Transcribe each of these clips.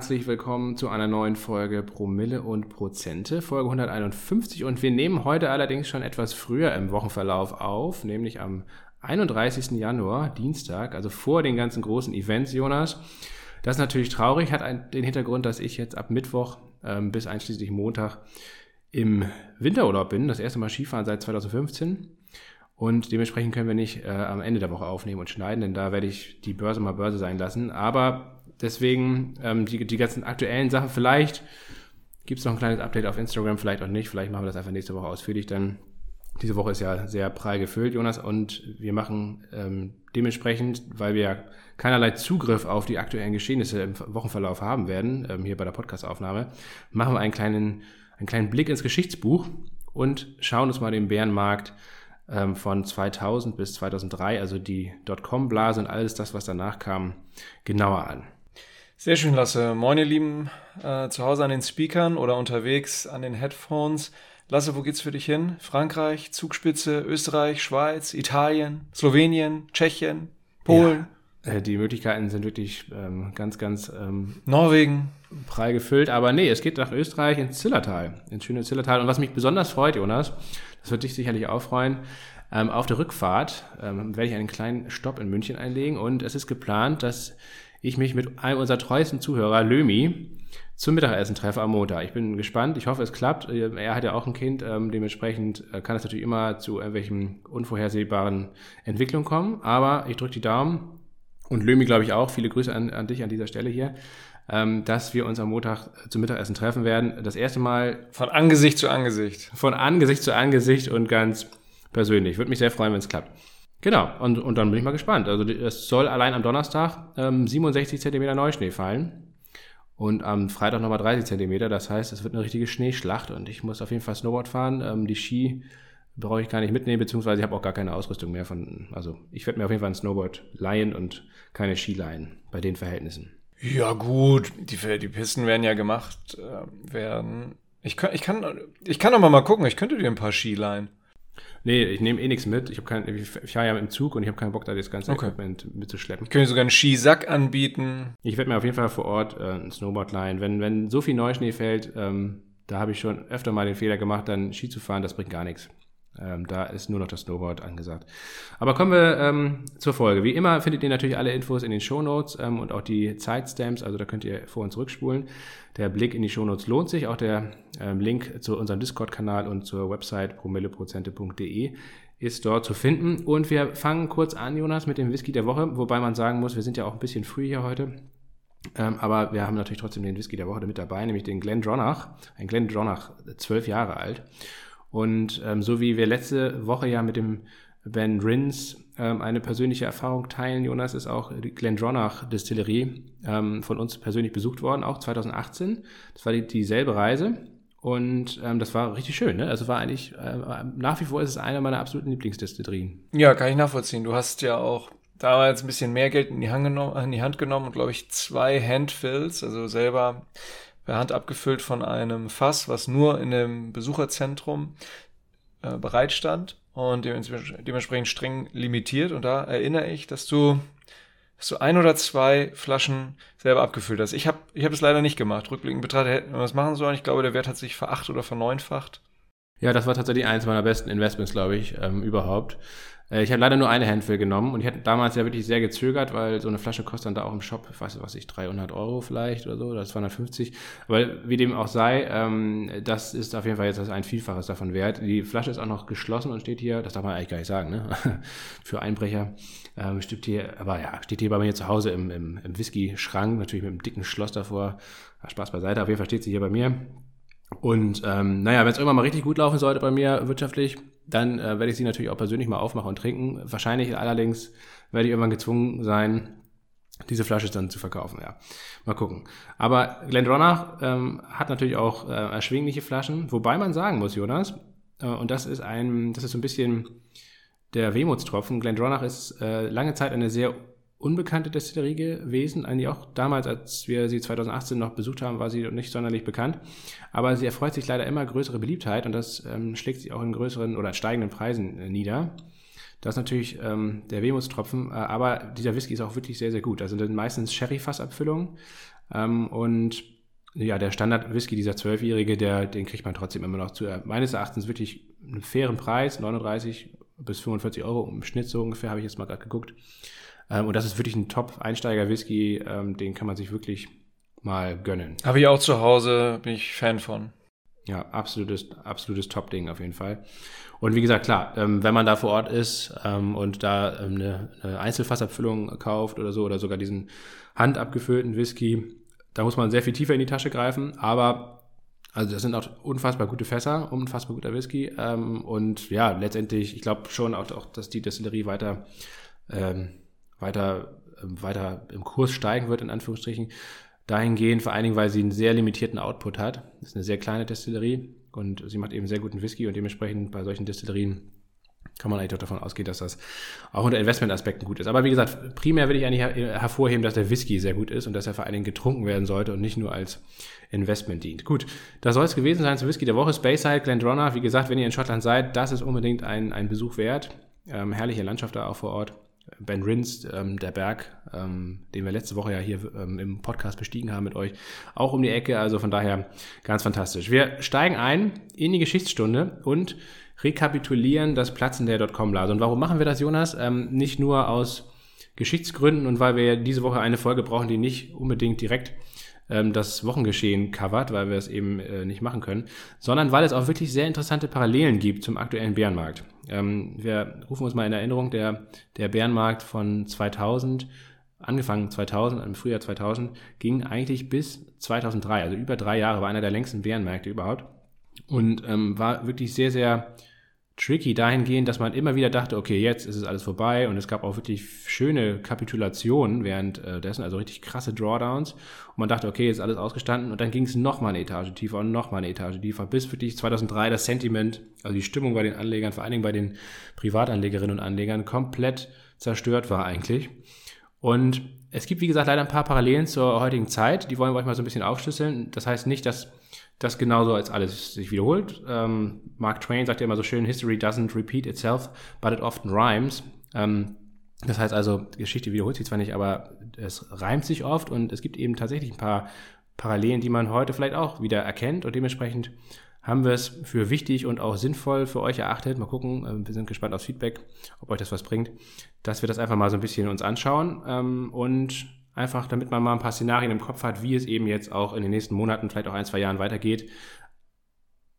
Herzlich willkommen zu einer neuen Folge Promille und Prozente, Folge 151 und wir nehmen heute allerdings schon etwas früher im Wochenverlauf auf, nämlich am 31. Januar, Dienstag, also vor den ganzen großen Events, Jonas. Das ist natürlich traurig, hat den Hintergrund, dass ich jetzt ab Mittwoch ähm, bis einschließlich Montag im Winterurlaub bin, das erste Mal Skifahren seit 2015. Und dementsprechend können wir nicht äh, am Ende der Woche aufnehmen und schneiden, denn da werde ich die Börse mal Börse sein lassen. Aber deswegen ähm, die, die ganzen aktuellen Sachen, vielleicht gibt es noch ein kleines Update auf Instagram, vielleicht auch nicht. Vielleicht machen wir das einfach nächste Woche ausführlich, denn diese Woche ist ja sehr prall gefüllt, Jonas, und wir machen ähm, dementsprechend, weil wir keinerlei Zugriff auf die aktuellen Geschehnisse im Wochenverlauf haben werden, ähm, hier bei der Podcastaufnahme, machen wir einen kleinen, einen kleinen Blick ins Geschichtsbuch und schauen uns mal den Bärenmarkt ähm, von 2000 bis 2003, also die Dotcom-Blase und alles das, was danach kam, genauer an. Sehr schön, Lasse. Moin, ihr Lieben, äh, zu Hause an den Speakern oder unterwegs an den Headphones. Lasse, wo geht's für dich hin? Frankreich, Zugspitze, Österreich, Schweiz, Italien, Slowenien, Tschechien, Polen? Ja, äh, die Möglichkeiten sind wirklich ähm, ganz, ganz ähm, Norwegen. Prall gefüllt. Aber nee, es geht nach Österreich ins Zillertal, ins schöne Zillertal. Und was mich besonders freut, Jonas, das wird dich sicherlich auch freuen. Ähm, auf der Rückfahrt ähm, werde ich einen kleinen Stopp in München einlegen und es ist geplant, dass ich mich mit einem unserer treuesten Zuhörer, Lömi, zum Mittagessen treffe am Montag. Ich bin gespannt, ich hoffe, es klappt. Er hat ja auch ein Kind, ähm, dementsprechend äh, kann es natürlich immer zu irgendwelchen unvorhersehbaren Entwicklungen kommen, aber ich drücke die Daumen und Lömi, glaube ich, auch. Viele Grüße an, an dich an dieser Stelle hier ähm, dass wir uns am Montag zum Mittagessen treffen werden. Das erste Mal. Von Angesicht zu Angesicht. Von Angesicht zu Angesicht und ganz persönlich. Würde mich sehr freuen, wenn es klappt. Genau, und, und dann bin ich mal gespannt. Also es soll allein am Donnerstag ähm, 67 Zentimeter Neuschnee fallen und am Freitag nochmal 30 Zentimeter. Das heißt, es wird eine richtige Schneeschlacht und ich muss auf jeden Fall Snowboard fahren. Ähm, die Ski brauche ich gar nicht mitnehmen, beziehungsweise ich habe auch gar keine Ausrüstung mehr von. Also ich werde mir auf jeden Fall ein Snowboard leihen und keine Ski leihen bei den Verhältnissen. Ja, gut, die, die Pisten werden ja gemacht äh, werden. Ich kann, ich kann, ich kann mal, mal gucken, ich könnte dir ein paar Ski leihen. Nee, ich nehme eh nichts mit. Ich, hab kein, ich fahre ja im Zug und ich habe keinen Bock, da das ganze okay. Equipment mitzuschleppen. Ich könnte sogar einen Skisack anbieten. Ich werde mir auf jeden Fall vor Ort äh, ein Snowboard leihen. Wenn, wenn so viel Neuschnee fällt, ähm, da habe ich schon öfter mal den Fehler gemacht, dann Ski zu fahren, das bringt gar nichts. Ähm, da ist nur noch das Snowboard angesagt. Aber kommen wir ähm, zur Folge. Wie immer findet ihr natürlich alle Infos in den Shownotes ähm, und auch die Zeitstamps, also da könnt ihr vor und zurückspulen. Der Blick in die Shownotes lohnt sich, auch der ähm, Link zu unserem Discord-Kanal und zur Website promilleprozente.de ist dort zu finden. Und wir fangen kurz an, Jonas, mit dem Whisky der Woche, wobei man sagen muss, wir sind ja auch ein bisschen früh hier heute. Ähm, aber wir haben natürlich trotzdem den Whisky der Woche mit dabei, nämlich den Glen Dronach. Ein Glen Dronach, zwölf Jahre alt. Und ähm, so wie wir letzte Woche ja mit dem Ben Rins ähm, eine persönliche Erfahrung teilen, Jonas, ist auch die Glendronach Distillerie ähm, von uns persönlich besucht worden, auch 2018. Das war die, dieselbe Reise und ähm, das war richtig schön. Ne? Also war eigentlich, äh, nach wie vor ist es eine meiner absoluten Lieblingsdestillerien. Ja, kann ich nachvollziehen. Du hast ja auch damals ein bisschen mehr Geld in die Hand genommen, in die Hand genommen und glaube ich zwei Handfills, also selber per Hand abgefüllt von einem Fass, was nur in dem Besucherzentrum äh, bereitstand und dementsprechend streng limitiert. Und da erinnere ich, dass du, dass ein oder zwei Flaschen selber abgefüllt hast. Ich habe ich leider nicht gemacht. Rückblickend betrachtet hätten wir das machen sollen. Ich glaube, der Wert hat sich veracht oder verneunfacht. Ja, das war tatsächlich eins meiner besten Investments, glaube ich, ähm, überhaupt. Äh, ich habe leider nur eine Handful genommen und ich hatte damals ja wirklich sehr gezögert, weil so eine Flasche kostet dann da auch im Shop, ich weiß was ich, 300 Euro vielleicht oder so, oder 250. Aber wie dem auch sei, ähm, das ist auf jeden Fall jetzt ein Vielfaches davon wert. Die Flasche ist auch noch geschlossen und steht hier, das darf man eigentlich gar nicht sagen, ne? Für Einbrecher. Ähm, steht hier, aber ja, steht hier bei mir zu Hause im, im, im Whisky-Schrank, natürlich mit einem dicken Schloss davor. Spaß beiseite, auf jeden Fall steht sie hier bei mir. Und ähm, naja, wenn es irgendwann mal richtig gut laufen sollte bei mir wirtschaftlich, dann äh, werde ich sie natürlich auch persönlich mal aufmachen und trinken. Wahrscheinlich allerdings werde ich irgendwann gezwungen sein, diese Flasche dann zu verkaufen, ja. Mal gucken. Aber Glendronach ähm, hat natürlich auch äh, erschwingliche Flaschen, wobei man sagen muss, Jonas, äh, und das ist ein, das ist so ein bisschen der Wehmutstropfen. Glendronach ist äh, lange Zeit eine sehr unbekannte Destillerie gewesen. Eigentlich auch damals, als wir sie 2018 noch besucht haben, war sie nicht sonderlich bekannt. Aber sie erfreut sich leider immer größere Beliebtheit und das ähm, schlägt sich auch in größeren oder steigenden Preisen äh, nieder. Das ist natürlich ähm, der Wehmutstropfen, äh, aber dieser Whisky ist auch wirklich sehr, sehr gut. Also sind meistens Sherry-Fassabfüllungen ähm, und ja, der Standard-Whisky, dieser Zwölfjährige, der, den kriegt man trotzdem immer noch zu, äh, meines Erachtens wirklich einen fairen Preis, 39 bis 45 Euro im Schnitt so ungefähr, habe ich jetzt mal gerade geguckt. Ähm, und das ist wirklich ein Top-Einsteiger-Whisky, ähm, den kann man sich wirklich mal gönnen. Habe ich auch zu Hause, bin ich Fan von. Ja, absolutes, absolutes Top-Ding auf jeden Fall. Und wie gesagt, klar, ähm, wenn man da vor Ort ist ähm, und da ähm, eine, eine Einzelfassabfüllung kauft oder so, oder sogar diesen handabgefüllten Whisky, da muss man sehr viel tiefer in die Tasche greifen, aber also das sind auch unfassbar gute Fässer, unfassbar guter Whisky. Ähm, und ja, letztendlich, ich glaube schon auch, auch, dass die Destillerie weiter, ähm, weiter, ähm, weiter im Kurs steigen wird, in Anführungsstrichen. Dahingehend, vor allen Dingen, weil sie einen sehr limitierten Output hat. Das ist eine sehr kleine Destillerie und sie macht eben sehr guten Whisky und dementsprechend bei solchen Destillerien kann man eigentlich doch davon ausgehen, dass das auch unter Investmentaspekten gut ist. Aber wie gesagt, primär will ich eigentlich her hervorheben, dass der Whisky sehr gut ist und dass er vor allen Dingen getrunken werden sollte und nicht nur als Investment dient. Gut, das soll es gewesen sein zum Whisky der Woche. Speyside, Glendronach. Wie gesagt, wenn ihr in Schottland seid, das ist unbedingt ein, ein Besuch wert. Ähm, herrliche Landschaft da auch vor Ort. Ben Rins, ähm, der Berg, ähm, den wir letzte Woche ja hier ähm, im Podcast bestiegen haben mit euch, auch um die Ecke. Also von daher ganz fantastisch. Wir steigen ein in die Geschichtsstunde und rekapitulieren das Platzen der Dotcom-Blase. Und warum machen wir das, Jonas? Ähm, nicht nur aus Geschichtsgründen und weil wir diese Woche eine Folge brauchen, die nicht unbedingt direkt ähm, das Wochengeschehen covert, weil wir es eben äh, nicht machen können, sondern weil es auch wirklich sehr interessante Parallelen gibt zum aktuellen Bärenmarkt. Ähm, wir rufen uns mal in Erinnerung, der, der Bärenmarkt von 2000 angefangen 2000, im Frühjahr 2000, ging eigentlich bis 2003, also über drei Jahre, war einer der längsten Bärenmärkte überhaupt und ähm, war wirklich sehr, sehr tricky dahingehend, dass man immer wieder dachte, okay, jetzt ist es alles vorbei und es gab auch wirklich schöne Kapitulationen währenddessen, also richtig krasse Drawdowns und man dachte, okay, jetzt ist alles ausgestanden und dann ging es nochmal eine Etage tiefer und nochmal eine Etage tiefer, bis wirklich 2003 das Sentiment, also die Stimmung bei den Anlegern, vor allen Dingen bei den Privatanlegerinnen und Anlegern, komplett zerstört war eigentlich. Und es gibt, wie gesagt, leider ein paar Parallelen zur heutigen Zeit, die wollen wir euch mal so ein bisschen aufschlüsseln. Das heißt nicht, dass das genauso als alles sich wiederholt. Ähm, Mark Twain sagt ja immer so schön, History doesn't repeat itself, but it often rhymes. Ähm, das heißt also, Geschichte wiederholt sich zwar nicht, aber es reimt sich oft und es gibt eben tatsächlich ein paar Parallelen, die man heute vielleicht auch wieder erkennt und dementsprechend haben wir es für wichtig und auch sinnvoll für euch erachtet. Mal gucken, äh, wir sind gespannt aufs Feedback, ob euch das was bringt, dass wir das einfach mal so ein bisschen uns anschauen ähm, und Einfach, damit man mal ein paar Szenarien im Kopf hat, wie es eben jetzt auch in den nächsten Monaten, vielleicht auch ein, zwei Jahren weitergeht.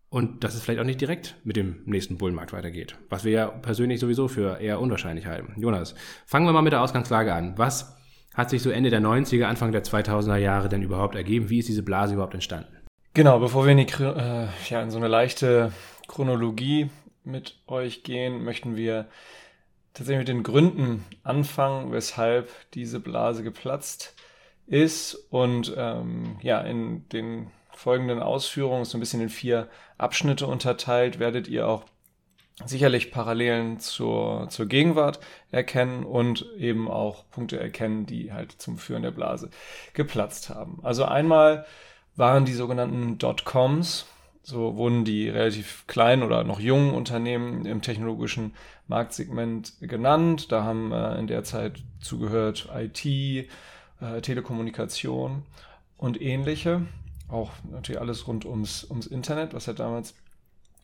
Und dass es vielleicht auch nicht direkt mit dem nächsten Bullenmarkt weitergeht. Was wir ja persönlich sowieso für eher unwahrscheinlich halten. Jonas, fangen wir mal mit der Ausgangslage an. Was hat sich so Ende der 90er, Anfang der 2000er Jahre denn überhaupt ergeben? Wie ist diese Blase überhaupt entstanden? Genau, bevor wir in, die, äh, ja, in so eine leichte Chronologie mit euch gehen, möchten wir tatsächlich mit den Gründen anfangen, weshalb diese Blase geplatzt ist und ähm, ja, in den folgenden Ausführungen so ein bisschen in vier Abschnitte unterteilt, werdet ihr auch sicherlich Parallelen zur, zur Gegenwart erkennen und eben auch Punkte erkennen, die halt zum Führen der Blase geplatzt haben. Also einmal waren die sogenannten Dotcoms, so wurden die relativ kleinen oder noch jungen Unternehmen im technologischen Marktsegment genannt. Da haben äh, in der Zeit zugehört IT, äh, Telekommunikation und ähnliche. Auch natürlich alles rund ums, ums Internet, was ja damals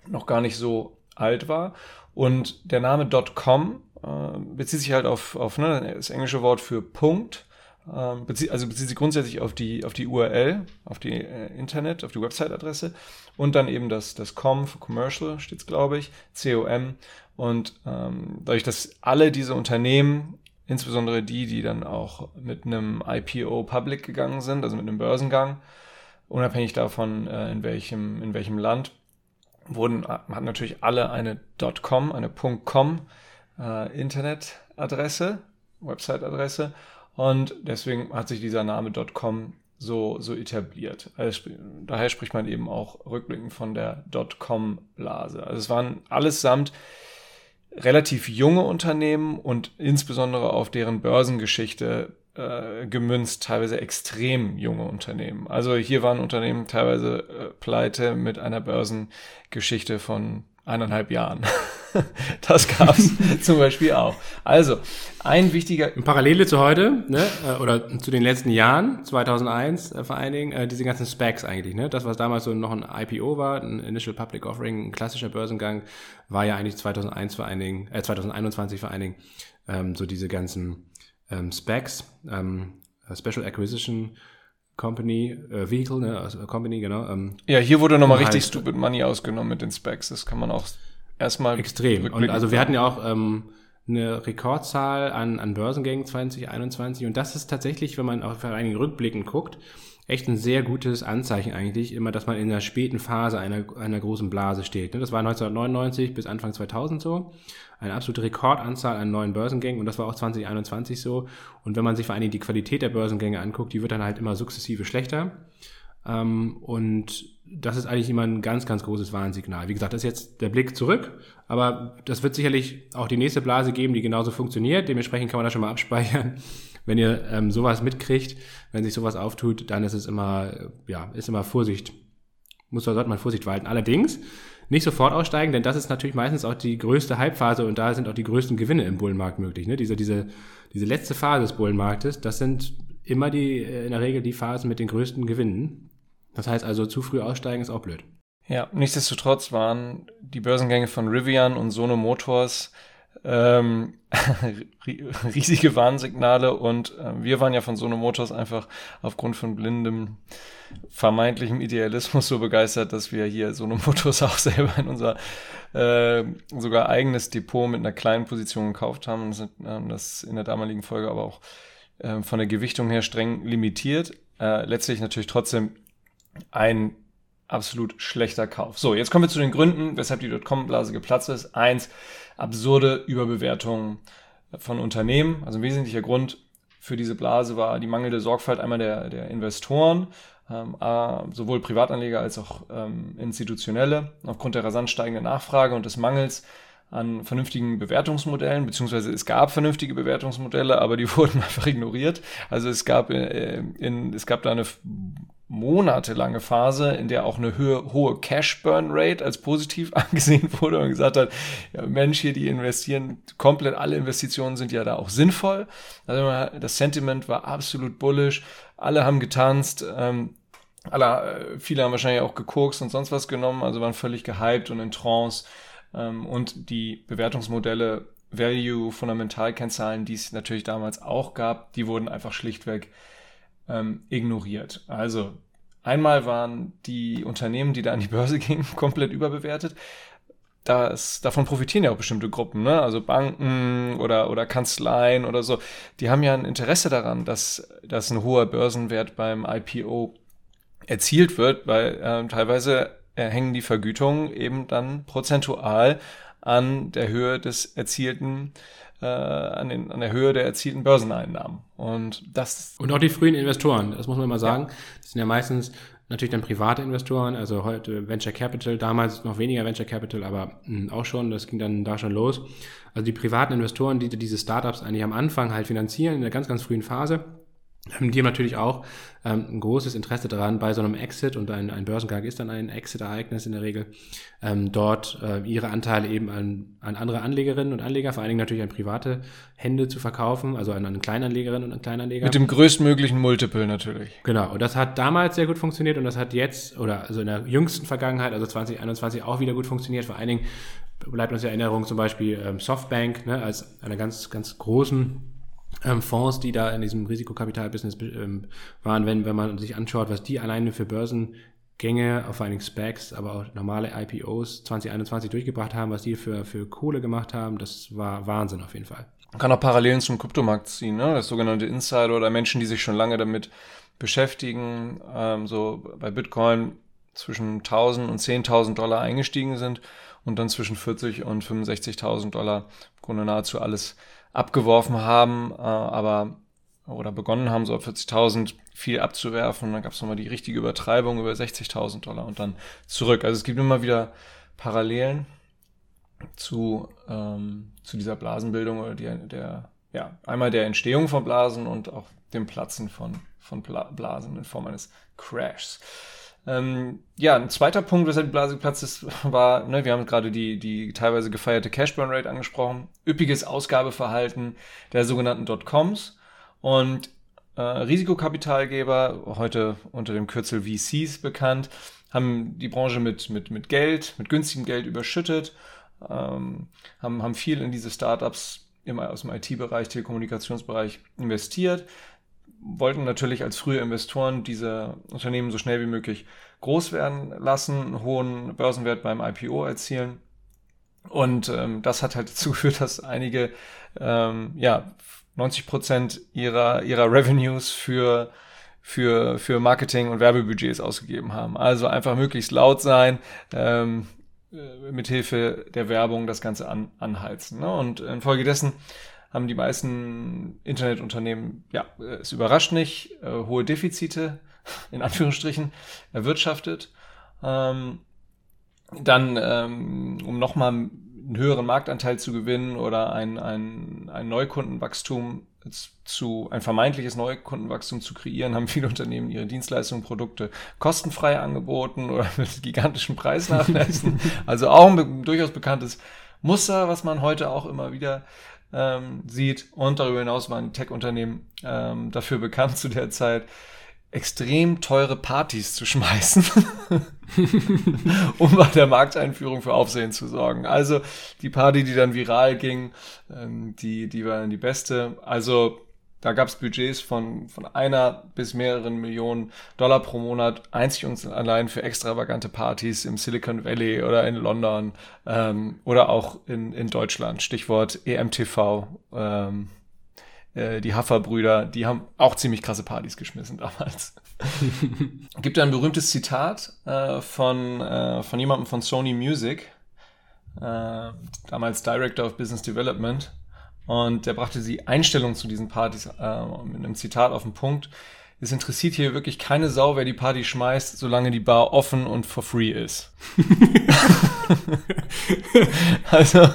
noch gar nicht so alt war. Und der Name .com äh, bezieht sich halt auf, auf ne, das englische Wort für Punkt. Ähm, also bezieht sich grundsätzlich auf die, auf die URL, auf die äh, Internet, auf die Website-Adresse und dann eben das, das com für Commercial steht es, glaube ich, COM und ähm, dadurch, dass alle diese Unternehmen, insbesondere die, die dann auch mit einem IPO public gegangen sind, also mit einem Börsengang, unabhängig davon, äh, in, welchem, in welchem Land, wurden, hatten natürlich alle eine .com, eine .com äh, Internetadresse, Website-Adresse und deswegen hat sich dieser Name .com so, so etabliert. Also, daher spricht man eben auch rückblickend von der .com-Blase. Also es waren allesamt relativ junge Unternehmen und insbesondere auf deren Börsengeschichte äh, gemünzt teilweise extrem junge Unternehmen. Also hier waren Unternehmen teilweise äh, pleite mit einer Börsengeschichte von eineinhalb Jahren. das gab es zum Beispiel auch. Also, ein wichtiger. In Parallele zu heute, ne, äh, oder zu den letzten Jahren, 2001 äh, vor allen Dingen, äh, diese ganzen Specs eigentlich, ne, das, was damals so noch ein IPO war, ein Initial Public Offering, ein klassischer Börsengang, war ja eigentlich 2001 vor allen Dingen, äh, 2021 vor allen Dingen, ähm, so diese ganzen ähm, Specs, ähm, Special Acquisition Company, äh, Vehicle, ne, also Company, genau. Ähm, ja, hier wurde nochmal richtig heißt, Stupid Money ausgenommen mit den Specs. Das kann man auch erstmal. Extrem. Und also wir hatten ja auch ähm, eine Rekordzahl an, an Börsengängen 2021 und das ist tatsächlich, wenn man auf einigen Rückblicken guckt, echt ein sehr gutes Anzeichen eigentlich, immer, dass man in der späten Phase einer, einer großen Blase steht. Ne? Das war 1999 bis Anfang 2000 so. Eine absolute Rekordanzahl an neuen Börsengängen und das war auch 2021 so. Und wenn man sich vor allen Dingen die Qualität der Börsengänge anguckt, die wird dann halt immer sukzessive schlechter. Ähm, und das ist eigentlich immer ein ganz, ganz großes Warnsignal. Wie gesagt, das ist jetzt der Blick zurück, aber das wird sicherlich auch die nächste Blase geben, die genauso funktioniert. Dementsprechend kann man das schon mal abspeichern. Wenn ihr ähm, sowas mitkriegt, wenn sich sowas auftut, dann ist es immer, äh, ja, ist immer Vorsicht. Muss, sollte man Vorsicht walten. Allerdings nicht sofort aussteigen, denn das ist natürlich meistens auch die größte Hypephase und da sind auch die größten Gewinne im Bullenmarkt möglich. Ne? Diese, diese, diese letzte Phase des Bullenmarktes, das sind immer die, äh, in der Regel die Phasen mit den größten Gewinnen. Das heißt also, zu früh aussteigen ist auch blöd. Ja, nichtsdestotrotz waren die Börsengänge von Rivian und Sono Motors ähm, riesige Warnsignale und äh, wir waren ja von Sono Motors einfach aufgrund von blindem vermeintlichem Idealismus so begeistert, dass wir hier Sono Motors auch selber in unser äh, sogar eigenes Depot mit einer kleinen Position gekauft haben und sind äh, das in der damaligen Folge aber auch äh, von der Gewichtung her streng limitiert. Äh, letztlich natürlich trotzdem ein absolut schlechter Kauf. So, jetzt kommen wir zu den Gründen, weshalb die Dotcom-Blase geplatzt ist. Eins, absurde Überbewertung von Unternehmen. Also ein wesentlicher Grund für diese Blase war die mangelnde Sorgfalt einmal der, der Investoren, ähm, sowohl Privatanleger als auch ähm, institutionelle, aufgrund der rasant steigenden Nachfrage und des Mangels an vernünftigen Bewertungsmodellen, beziehungsweise es gab vernünftige Bewertungsmodelle, aber die wurden einfach ignoriert. Also es gab, äh, in, es gab da eine monatelange Phase, in der auch eine höhe, hohe Cash-Burn-Rate als positiv angesehen wurde und gesagt hat, ja, Mensch, hier die investieren, komplett alle Investitionen sind ja da auch sinnvoll. Also das Sentiment war absolut bullish, alle haben getanzt, ähm, alle, äh, viele haben wahrscheinlich auch gekokst und sonst was genommen, also waren völlig gehypt und in Trance. Ähm, und die Bewertungsmodelle Value, Fundamentalkennzahlen, die es natürlich damals auch gab, die wurden einfach schlichtweg ähm, ignoriert. Also einmal waren die Unternehmen, die da an die Börse gingen, komplett überbewertet. Das, davon profitieren ja auch bestimmte Gruppen, ne? also Banken oder, oder Kanzleien oder so. Die haben ja ein Interesse daran, dass, dass ein hoher Börsenwert beim IPO erzielt wird, weil äh, teilweise hängen die Vergütungen eben dann prozentual an der Höhe des erzielten äh, an, den, an der Höhe der erzielten Börseneinnahmen. Und das und auch die frühen Investoren, das muss man mal sagen, ja. das sind ja meistens natürlich dann private Investoren, also heute Venture Capital, damals noch weniger Venture Capital, aber mh, hm, auch schon, das ging dann da schon los. Also die privaten Investoren, die diese Startups eigentlich am Anfang halt finanzieren, in der ganz, ganz frühen Phase, die haben natürlich auch ähm, ein großes Interesse daran, bei so einem Exit, und ein, ein Börsengang ist dann ein Exit-Ereignis in der Regel, ähm, dort äh, ihre Anteile eben an, an andere Anlegerinnen und Anleger, vor allen Dingen natürlich an private Hände zu verkaufen, also an, an Kleinanlegerinnen und an Kleinanleger. Mit dem größtmöglichen Multiple natürlich. Genau, und das hat damals sehr gut funktioniert und das hat jetzt, oder also in der jüngsten Vergangenheit, also 2021 auch wieder gut funktioniert, vor allen Dingen bleibt uns in Erinnerung zum Beispiel ähm, Softbank ne, als einer ganz, ganz großen ähm, Fonds, die da in diesem Risikokapitalbusiness ähm, waren, wenn, wenn man sich anschaut, was die alleine für Börsengänge, vor allen Dingen Specs, aber auch normale IPOs 2021 durchgebracht haben, was die für, für Kohle gemacht haben, das war Wahnsinn auf jeden Fall. Man kann auch Parallelen zum Kryptomarkt ziehen, ne? das sogenannte Insider oder Menschen, die sich schon lange damit beschäftigen, ähm, so bei Bitcoin zwischen 1000 und 10.000 Dollar eingestiegen sind und dann zwischen 40 und 65.000 Dollar im Grunde nahezu alles abgeworfen haben, äh, aber oder begonnen haben, so ab 40.000 viel abzuwerfen. Dann gab es nochmal die richtige Übertreibung über 60.000 Dollar und dann zurück. Also es gibt immer wieder Parallelen zu, ähm, zu dieser Blasenbildung oder die, der, ja, einmal der Entstehung von Blasen und auch dem Platzen von, von Blasen in Form eines Crashs. Ähm, ja, ein zweiter Punkt, weshalb die Blase geplatzt ist, war, ne, wir haben gerade die, die teilweise gefeierte Cash Burn Rate angesprochen, üppiges Ausgabeverhalten der sogenannten Dotcoms. Und äh, Risikokapitalgeber, heute unter dem Kürzel VCs bekannt, haben die Branche mit, mit, mit Geld, mit günstigem Geld überschüttet, ähm, haben, haben viel in diese Startups im, aus dem IT-Bereich, Telekommunikationsbereich investiert, wollten natürlich als frühe Investoren diese Unternehmen so schnell wie möglich groß werden lassen, einen hohen Börsenwert beim IPO erzielen. Und ähm, das hat halt dazu geführt, dass einige ähm, ja, 90 Prozent ihrer, ihrer Revenues für, für, für Marketing und Werbebudgets ausgegeben haben. Also einfach möglichst laut sein, ähm, äh, mithilfe der Werbung das Ganze an, anheizen. Ne? Und infolgedessen haben die meisten Internetunternehmen, ja, es überrascht nicht, äh, hohe Defizite, in Anführungsstrichen, erwirtschaftet. Ähm, dann, ähm, um nochmal einen höheren Marktanteil zu gewinnen oder ein, ein, ein Neukundenwachstum zu, ein vermeintliches Neukundenwachstum zu kreieren, haben viele Unternehmen ihre Dienstleistungen, Produkte kostenfrei angeboten oder mit gigantischen Preisnachlässen. also auch ein durchaus bekanntes Muster, was man heute auch immer wieder ähm, sieht. Und darüber hinaus waren Tech-Unternehmen ähm, dafür bekannt zu der Zeit, extrem teure Partys zu schmeißen, um bei der Markteinführung für Aufsehen zu sorgen. Also die Party, die dann viral ging, ähm, die, die war dann die beste. Also da gab es Budgets von, von einer bis mehreren Millionen Dollar pro Monat, einzig und allein für extravagante Partys im Silicon Valley oder in London ähm, oder auch in, in Deutschland. Stichwort EMTV. Ähm, äh, die Haffer-Brüder, die haben auch ziemlich krasse Partys geschmissen damals. Gibt ein berühmtes Zitat äh, von, äh, von jemandem von Sony Music, äh, damals Director of Business Development, und der brachte die Einstellung zu diesen Partys äh, mit einem Zitat auf den Punkt. Es interessiert hier wirklich keine Sau, wer die Party schmeißt, solange die Bar offen und for free ist. also,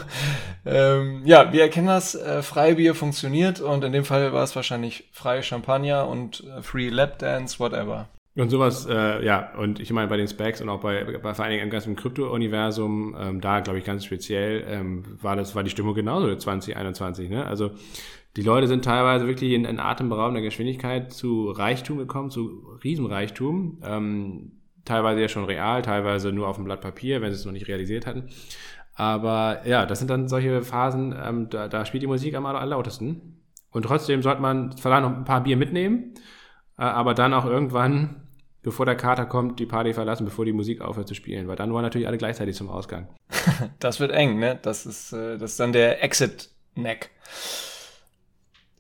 ähm, ja, wir erkennen das, äh, Freibier funktioniert und in dem Fall war es wahrscheinlich freie Champagner und äh, Free Lap Dance, whatever. Und sowas, äh, ja, und ich meine bei den Specs und auch bei, bei vor allen Dingen im ganzen Krypto-Universum, ähm, da glaube ich ganz speziell, ähm, war das, war die Stimmung genauso 2021, ne? Also die Leute sind teilweise wirklich in, in atemberaubender Geschwindigkeit zu Reichtum gekommen, zu Riesenreichtum. Ähm, teilweise ja schon real, teilweise nur auf dem Blatt Papier, wenn sie es noch nicht realisiert hatten. Aber ja, das sind dann solche Phasen, ähm, da, da spielt die Musik am allerlautesten. Und trotzdem sollte man vielleicht noch ein paar Bier mitnehmen äh, aber dann auch irgendwann, bevor der Kater kommt, die Party verlassen, bevor die Musik aufhört zu spielen, weil dann wollen natürlich alle gleichzeitig zum Ausgang. das wird eng, ne? Das ist, äh, das ist dann der Exit-Neck.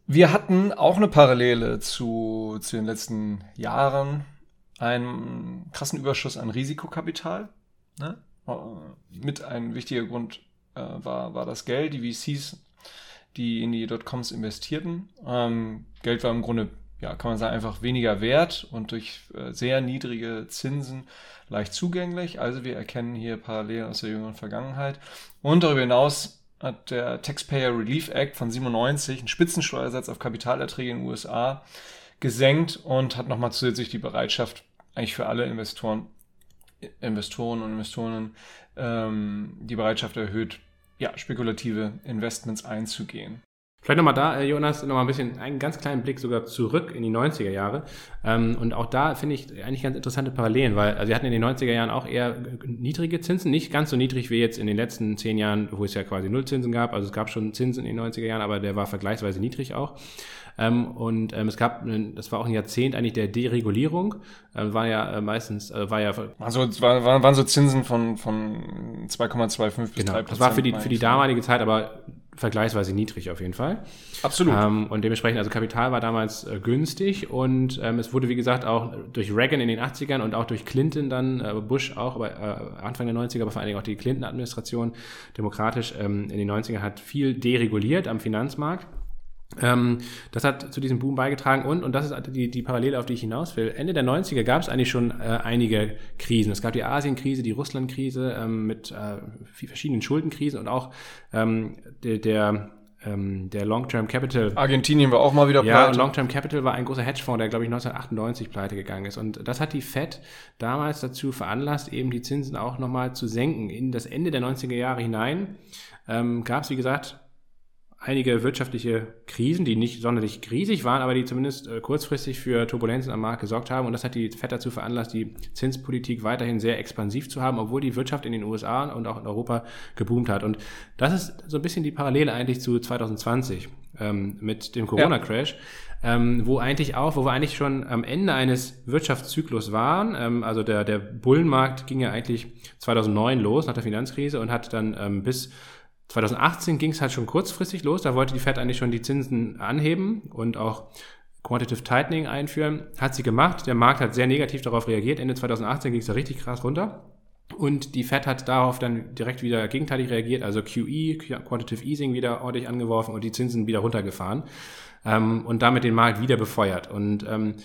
Wir hatten auch eine Parallele zu, zu den letzten Jahren, einen krassen Überschuss an Risikokapital. Ne? Mit einem wichtiger Grund äh, war, war das Geld, die VCs, die in die Dotcoms investierten. Ähm, Geld war im Grunde ja, kann man sagen, einfach weniger wert und durch äh, sehr niedrige Zinsen leicht zugänglich. Also wir erkennen hier Parallelen aus der jüngeren Vergangenheit. Und darüber hinaus hat der Taxpayer Relief Act von 97 einen Spitzensteuersatz auf Kapitalerträge in den USA gesenkt und hat nochmal zusätzlich die Bereitschaft eigentlich für alle Investoren, Investoren und Investoren ähm, die Bereitschaft erhöht, ja, spekulative Investments einzugehen. Vielleicht nochmal da, äh, Jonas, nochmal ein bisschen, einen ganz kleinen Blick sogar zurück in die 90er Jahre. Ähm, und auch da finde ich eigentlich ganz interessante Parallelen, weil also wir hatten in den 90er Jahren auch eher niedrige Zinsen, nicht ganz so niedrig wie jetzt in den letzten zehn Jahren, wo es ja quasi Nullzinsen gab. Also es gab schon Zinsen in den 90er Jahren, aber der war vergleichsweise niedrig auch. Ähm, und ähm, es gab, das war auch ein Jahrzehnt eigentlich der Deregulierung. Ähm, war ja äh, meistens, äh, war ja. Also es war, waren so Zinsen von, von 2,25 bis genau, 3% Das war für die, für die damalige Zeit aber vergleichsweise niedrig auf jeden Fall. Absolut. Ähm, und dementsprechend, also Kapital war damals äh, günstig und ähm, es wurde, wie gesagt, auch durch Reagan in den 80ern und auch durch Clinton dann, äh, Bush auch, aber äh, Anfang der 90er, aber vor allen Dingen auch die Clinton-Administration, demokratisch ähm, in den 90ern hat viel dereguliert am Finanzmarkt. Ähm, das hat zu diesem Boom beigetragen und, und das ist die, die Parallele, auf die ich hinaus will. Ende der 90er gab es eigentlich schon äh, einige Krisen. Es gab die Asienkrise, die Russlandkrise ähm, mit äh, verschiedenen Schuldenkrisen und auch ähm, der, der ähm, der Long-Term Capital. Argentinien war auch mal wieder pleite. Ja, Long-Term Capital war ein großer Hedgefonds, der, glaube ich, 1998 pleite gegangen ist. Und das hat die Fed damals dazu veranlasst, eben die Zinsen auch nochmal zu senken. In das Ende der 90er Jahre hinein ähm, gab es, wie gesagt, einige wirtschaftliche Krisen, die nicht sonderlich riesig waren, aber die zumindest äh, kurzfristig für Turbulenzen am Markt gesorgt haben. Und das hat die FED dazu veranlasst, die Zinspolitik weiterhin sehr expansiv zu haben, obwohl die Wirtschaft in den USA und auch in Europa geboomt hat. Und das ist so ein bisschen die Parallele eigentlich zu 2020 ähm, mit dem Corona-Crash. Ja. Ähm, wo eigentlich auch, wo wir eigentlich schon am Ende eines Wirtschaftszyklus waren. Ähm, also der, der Bullenmarkt ging ja eigentlich 2009 los nach der Finanzkrise und hat dann ähm, bis 2018 ging es halt schon kurzfristig los. Da wollte die Fed eigentlich schon die Zinsen anheben und auch Quantitative Tightening einführen. Hat sie gemacht. Der Markt hat sehr negativ darauf reagiert. Ende 2018 ging es da richtig krass runter. Und die Fed hat darauf dann direkt wieder gegenteilig reagiert, also QE, Quantitative Easing, wieder ordentlich angeworfen und die Zinsen wieder runtergefahren ähm, und damit den Markt wieder befeuert. Und ähm,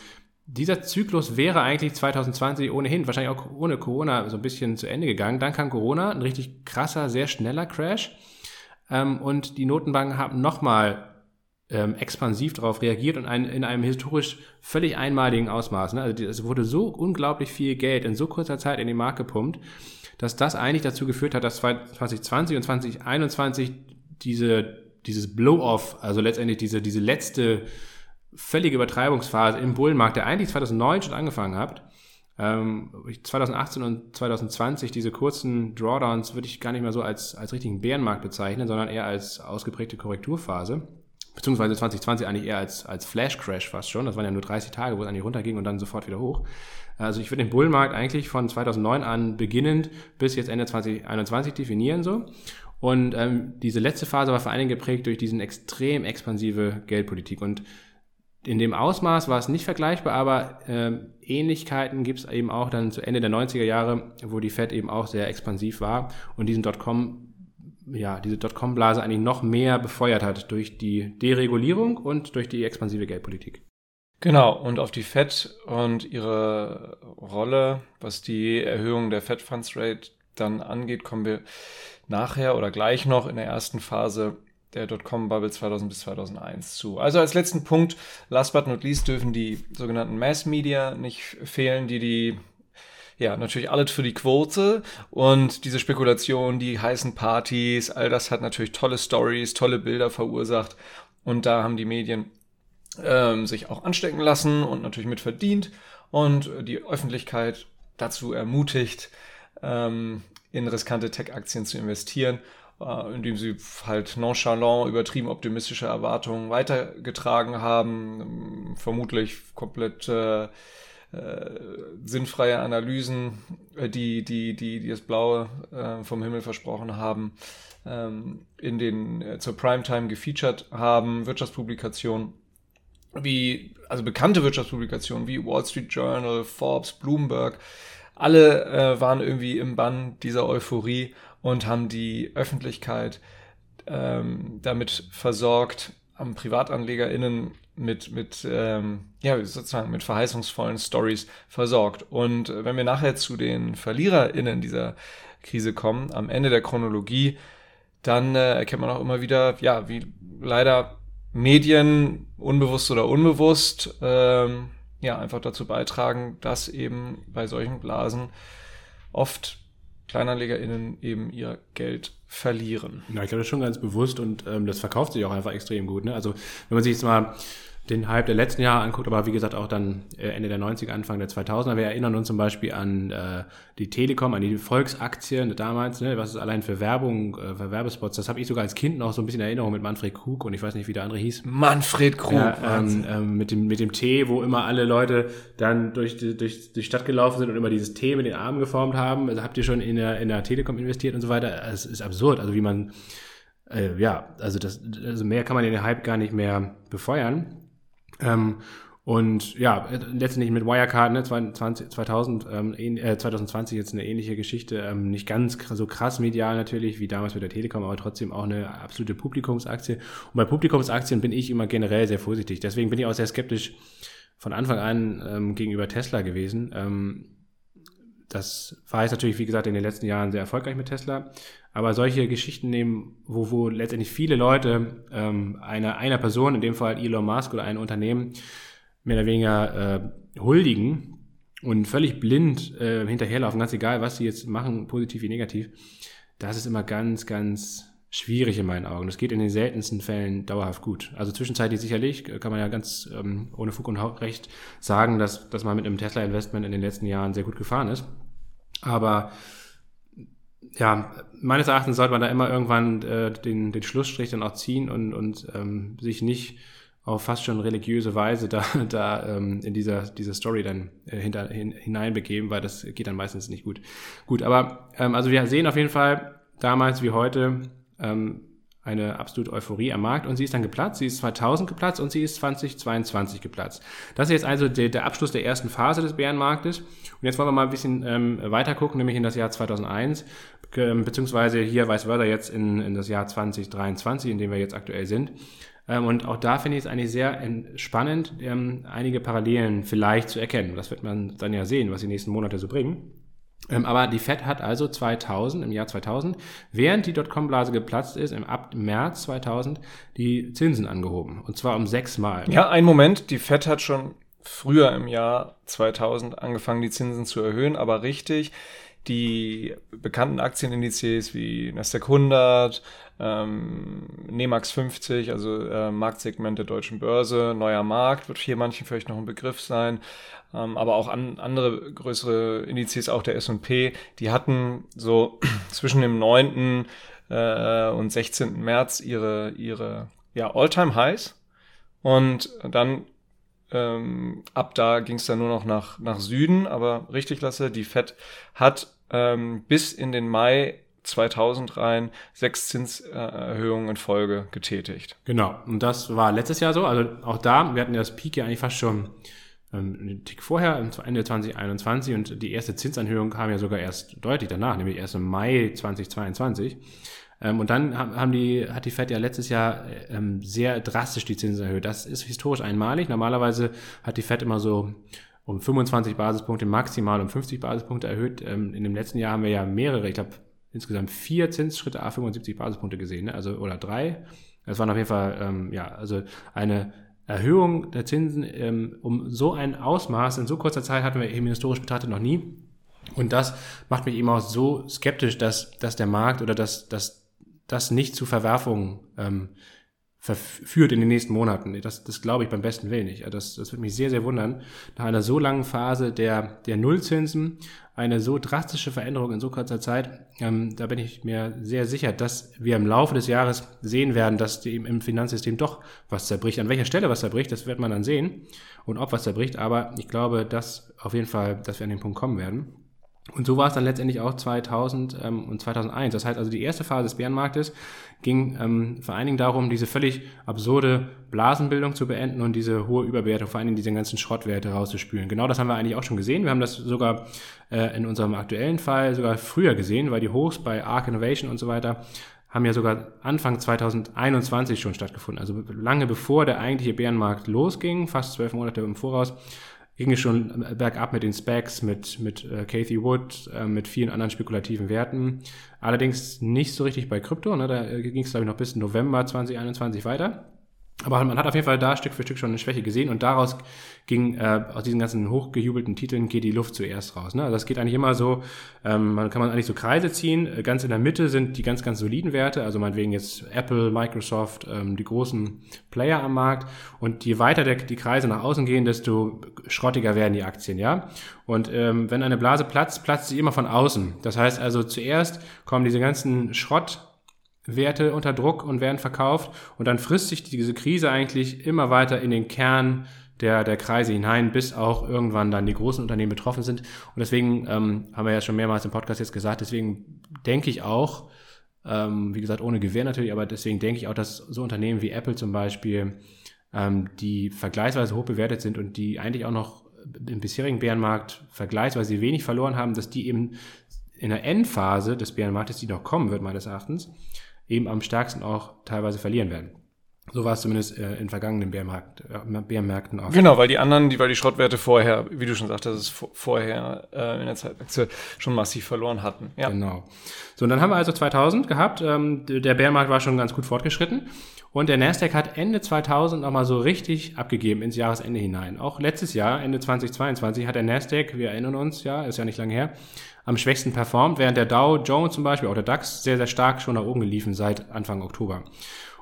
dieser Zyklus wäre eigentlich 2020 ohnehin, wahrscheinlich auch ohne Corona, so ein bisschen zu Ende gegangen. Dann kam Corona, ein richtig krasser, sehr schneller Crash. Ähm, und die Notenbanken haben nochmal ähm, expansiv darauf reagiert und ein, in einem historisch völlig einmaligen Ausmaß. Ne? Also es wurde so unglaublich viel Geld in so kurzer Zeit in den Markt gepumpt, dass das eigentlich dazu geführt hat, dass 2020 und 2021 diese, dieses Blow-off, also letztendlich diese, diese letzte völlige Übertreibungsphase im Bullenmarkt, der eigentlich 2009 schon angefangen hat, ähm, 2018 und 2020, diese kurzen Drawdowns würde ich gar nicht mehr so als, als richtigen Bärenmarkt bezeichnen, sondern eher als ausgeprägte Korrekturphase. Beziehungsweise 2020 eigentlich eher als, als Flash-Crash fast schon. Das waren ja nur 30 Tage, wo es eigentlich runterging und dann sofort wieder hoch. Also ich würde den Bullmarkt eigentlich von 2009 an beginnend bis jetzt Ende 2021 definieren so. Und ähm, diese letzte Phase war vor allen Dingen geprägt durch diesen extrem expansive Geldpolitik. Und in dem Ausmaß war es nicht vergleichbar, aber äh, Ähnlichkeiten gibt es eben auch dann zu Ende der 90er Jahre, wo die Fed eben auch sehr expansiv war und diesen Dotcom, ja, diese Dotcom-Blase eigentlich noch mehr befeuert hat durch die Deregulierung und durch die expansive Geldpolitik. Genau, und auf die Fed und ihre Rolle, was die Erhöhung der Fed Funds Rate dann angeht, kommen wir nachher oder gleich noch in der ersten Phase der Dotcom-Bubble 2000 bis 2001 zu. Also als letzten Punkt, last but not least, dürfen die sogenannten Mass-Media nicht fehlen, die die ja, natürlich alles für die Quote. Und diese Spekulation, die heißen Partys, all das hat natürlich tolle Stories, tolle Bilder verursacht. Und da haben die Medien ähm, sich auch anstecken lassen und natürlich mit verdient und die Öffentlichkeit dazu ermutigt, ähm, in riskante Tech-Aktien zu investieren äh, indem sie halt nonchalant, übertrieben optimistische Erwartungen weitergetragen haben, vermutlich komplett äh, äh, sinnfreie Analysen, äh, die, die, die, die das Blaue äh, vom Himmel versprochen haben, ähm, in den zur Primetime gefeatured haben, Wirtschaftspublikationen wie, also bekannte Wirtschaftspublikationen wie Wall Street Journal, Forbes, Bloomberg, alle äh, waren irgendwie im Bann dieser Euphorie und haben die Öffentlichkeit ähm, damit versorgt, am PrivatanlegerInnen mit, mit, ähm, ja, sozusagen mit verheißungsvollen Stories versorgt. Und äh, wenn wir nachher zu den VerliererInnen dieser Krise kommen, am Ende der Chronologie, dann äh, erkennt man auch immer wieder, ja, wie leider Medien, unbewusst oder unbewusst, ähm, ja, einfach dazu beitragen, dass eben bei solchen Blasen oft KleinanlegerInnen eben ihr Geld verlieren. Ja, ich glaube, das ist schon ganz bewusst und ähm, das verkauft sich auch einfach extrem gut. Ne? Also wenn man sich jetzt mal den Hype der letzten Jahre anguckt, aber wie gesagt auch dann äh, Ende der 90er, Anfang der 2000er. Wir erinnern uns zum Beispiel an äh, die Telekom, an die Volksaktien damals, ne, was es allein für Werbung, äh, für Werbespots, das habe ich sogar als Kind noch so ein bisschen Erinnerung mit Manfred Krug und ich weiß nicht, wie der andere hieß. Manfred Krug. Ja, ähm, ähm, mit, dem, mit dem Tee, wo immer alle Leute dann durch die, durch die Stadt gelaufen sind und immer dieses Tee mit den Armen geformt haben. Also habt ihr schon in der, in der Telekom investiert und so weiter. Es ist absurd, also wie man, äh, ja, also das, also mehr kann man den Hype gar nicht mehr befeuern. Ähm, und ja, letztendlich mit Wirecard, ne, 20, 2000, ähm, äh, 2020 jetzt eine ähnliche Geschichte, ähm, nicht ganz so krass medial natürlich wie damals mit der Telekom, aber trotzdem auch eine absolute Publikumsaktie. Und bei Publikumsaktien bin ich immer generell sehr vorsichtig. Deswegen bin ich auch sehr skeptisch von Anfang an ähm, gegenüber Tesla gewesen. Ähm, das war jetzt natürlich, wie gesagt, in den letzten Jahren sehr erfolgreich mit Tesla. Aber solche Geschichten nehmen, wo, wo letztendlich viele Leute ähm, einer, einer Person, in dem Fall Elon Musk oder ein Unternehmen, mehr oder weniger äh, huldigen und völlig blind äh, hinterherlaufen, ganz egal, was sie jetzt machen, positiv wie negativ, das ist immer ganz, ganz schwierig in meinen Augen. Das geht in den seltensten Fällen dauerhaft gut. Also zwischenzeitlich sicherlich äh, kann man ja ganz ähm, ohne Fug und Recht sagen, dass, dass man mit einem Tesla-Investment in den letzten Jahren sehr gut gefahren ist. Aber ja, meines Erachtens sollte man da immer irgendwann äh, den, den Schlussstrich dann auch ziehen und, und ähm, sich nicht auf fast schon religiöse Weise da, da ähm, in dieser, dieser Story dann äh, hinter, hin, hineinbegeben, weil das geht dann meistens nicht gut. Gut, aber ähm, also wir sehen auf jeden Fall damals wie heute ähm, eine absolute Euphorie am Markt und sie ist dann geplatzt. Sie ist 2000 geplatzt und sie ist 2022 geplatzt. Das ist jetzt also der, der Abschluss der ersten Phase des Bärenmarktes. Und jetzt wollen wir mal ein bisschen ähm, weiter gucken, nämlich in das Jahr 2001, ähm, beziehungsweise hier weiß Wörter jetzt in, in das Jahr 2023, in dem wir jetzt aktuell sind. Ähm, und auch da finde ich es eigentlich sehr spannend, ähm, einige Parallelen vielleicht zu erkennen. Das wird man dann ja sehen, was die nächsten Monate so bringen. Ähm, aber die Fed hat also 2000, im Jahr 2000, während die Dotcom-Blase geplatzt ist, im ab März 2000, die Zinsen angehoben. Und zwar um sechs Mal. Ja, ein Moment. Die Fed hat schon früher im Jahr 2000 angefangen, die Zinsen zu erhöhen, aber richtig. Die bekannten Aktienindizes wie Nasdaq 100, ähm, Nemax 50, also äh, Marktsegment der deutschen Börse, neuer Markt, wird hier manchen vielleicht noch ein Begriff sein, aber auch an, andere größere Indizes, auch der S&P, die hatten so zwischen dem 9. Äh, und 16. März ihre, ihre ja, All-Time-Highs und dann ähm, ab da ging es dann nur noch nach, nach Süden, aber richtig lasse, die Fed hat ähm, bis in den Mai 2000 rein sechs Zinserhöhungen in Folge getätigt. Genau, und das war letztes Jahr so. Also auch da, wir hatten ja das Peak ja eigentlich fast schon ähm, einen Tick vorher, Ende 2021 und die erste Zinsanhöhung kam ja sogar erst deutlich danach, nämlich erst im Mai 2022. Ähm, und dann haben die, hat die Fed ja letztes Jahr ähm, sehr drastisch die Zinsen erhöht. Das ist historisch einmalig. Normalerweise hat die Fed immer so um 25 Basispunkte, maximal um 50 Basispunkte erhöht. in dem letzten Jahr haben wir ja mehrere, ich glaube insgesamt vier Zinsschritte a 75 Basispunkte gesehen, ne? also oder drei. Das waren auf jeden Fall, ähm, ja, also eine Erhöhung der Zinsen ähm, um so ein Ausmaß in so kurzer Zeit hatten wir eben historisch betrachtet noch nie. Und das macht mich eben auch so skeptisch, dass, dass der Markt oder dass, dass das nicht zu Verwerfungen ähm, verführt in den nächsten Monaten. Das, das glaube ich beim besten Willen nicht. Das, das wird mich sehr, sehr wundern. Nach einer so langen Phase der, der Nullzinsen, eine so drastische Veränderung in so kurzer Zeit, ähm, da bin ich mir sehr sicher, dass wir im Laufe des Jahres sehen werden, dass die, im Finanzsystem doch was zerbricht. An welcher Stelle was zerbricht, das wird man dann sehen und ob was zerbricht. Aber ich glaube, dass auf jeden Fall, dass wir an den Punkt kommen werden. Und so war es dann letztendlich auch 2000 ähm, und 2001. Das heißt also, die erste Phase des Bärenmarktes ging ähm, vor allen Dingen darum, diese völlig absurde Blasenbildung zu beenden und diese hohe Überbewertung, vor allen Dingen diese ganzen Schrottwerte rauszuspülen. Genau das haben wir eigentlich auch schon gesehen. Wir haben das sogar äh, in unserem aktuellen Fall sogar früher gesehen, weil die Hochs bei Arc Innovation und so weiter haben ja sogar Anfang 2021 schon stattgefunden. Also lange bevor der eigentliche Bärenmarkt losging, fast zwölf Monate im Voraus, ging es schon bergab mit den Specs, mit, mit äh, Cathy Wood, äh, mit vielen anderen spekulativen Werten. Allerdings nicht so richtig bei Krypto. Ne? Da äh, ging es, glaube ich, noch bis November 2021 weiter. Aber man hat auf jeden Fall da Stück für Stück schon eine Schwäche gesehen und daraus ging, äh, aus diesen ganzen hochgejubelten Titeln geht die Luft zuerst raus. Ne? Also das geht eigentlich immer so, ähm, man kann man eigentlich so Kreise ziehen. Äh, ganz in der Mitte sind die ganz, ganz soliden Werte, also meinetwegen jetzt Apple, Microsoft, ähm, die großen Player am Markt. Und je weiter der, die Kreise nach außen gehen, desto schrottiger werden die Aktien, ja. Und ähm, wenn eine Blase platzt, platzt sie immer von außen. Das heißt also zuerst kommen diese ganzen Schrott Werte unter Druck und werden verkauft und dann frisst sich diese Krise eigentlich immer weiter in den Kern der, der Kreise hinein, bis auch irgendwann dann die großen Unternehmen betroffen sind. Und deswegen ähm, haben wir ja schon mehrmals im Podcast jetzt gesagt, deswegen denke ich auch, ähm, wie gesagt, ohne Gewehr natürlich, aber deswegen denke ich auch, dass so Unternehmen wie Apple zum Beispiel, ähm, die vergleichsweise hoch bewertet sind und die eigentlich auch noch im bisherigen Bärenmarkt vergleichsweise wenig verloren haben, dass die eben in der Endphase des Bärenmarktes, die noch kommen wird, meines Erachtens, eben am stärksten auch teilweise verlieren werden. So war es zumindest äh, in vergangenen Bärmarkt, äh, Bärmärkten auch. Genau, weil die anderen, die, weil die Schrottwerte vorher, wie du schon sagtest, es vorher äh, in der Zeitachse schon massiv verloren hatten. Ja. Genau. So, und dann haben wir also 2000 gehabt. Ähm, der Bärmarkt war schon ganz gut fortgeschritten. Und der Nasdaq hat Ende 2000 nochmal so richtig abgegeben ins Jahresende hinein. Auch letztes Jahr, Ende 2022, hat der Nasdaq, wir erinnern uns, ja, ist ja nicht lange her, am schwächsten performt, während der Dow Jones zum Beispiel, auch der DAX, sehr, sehr stark schon nach oben geliefen seit Anfang Oktober.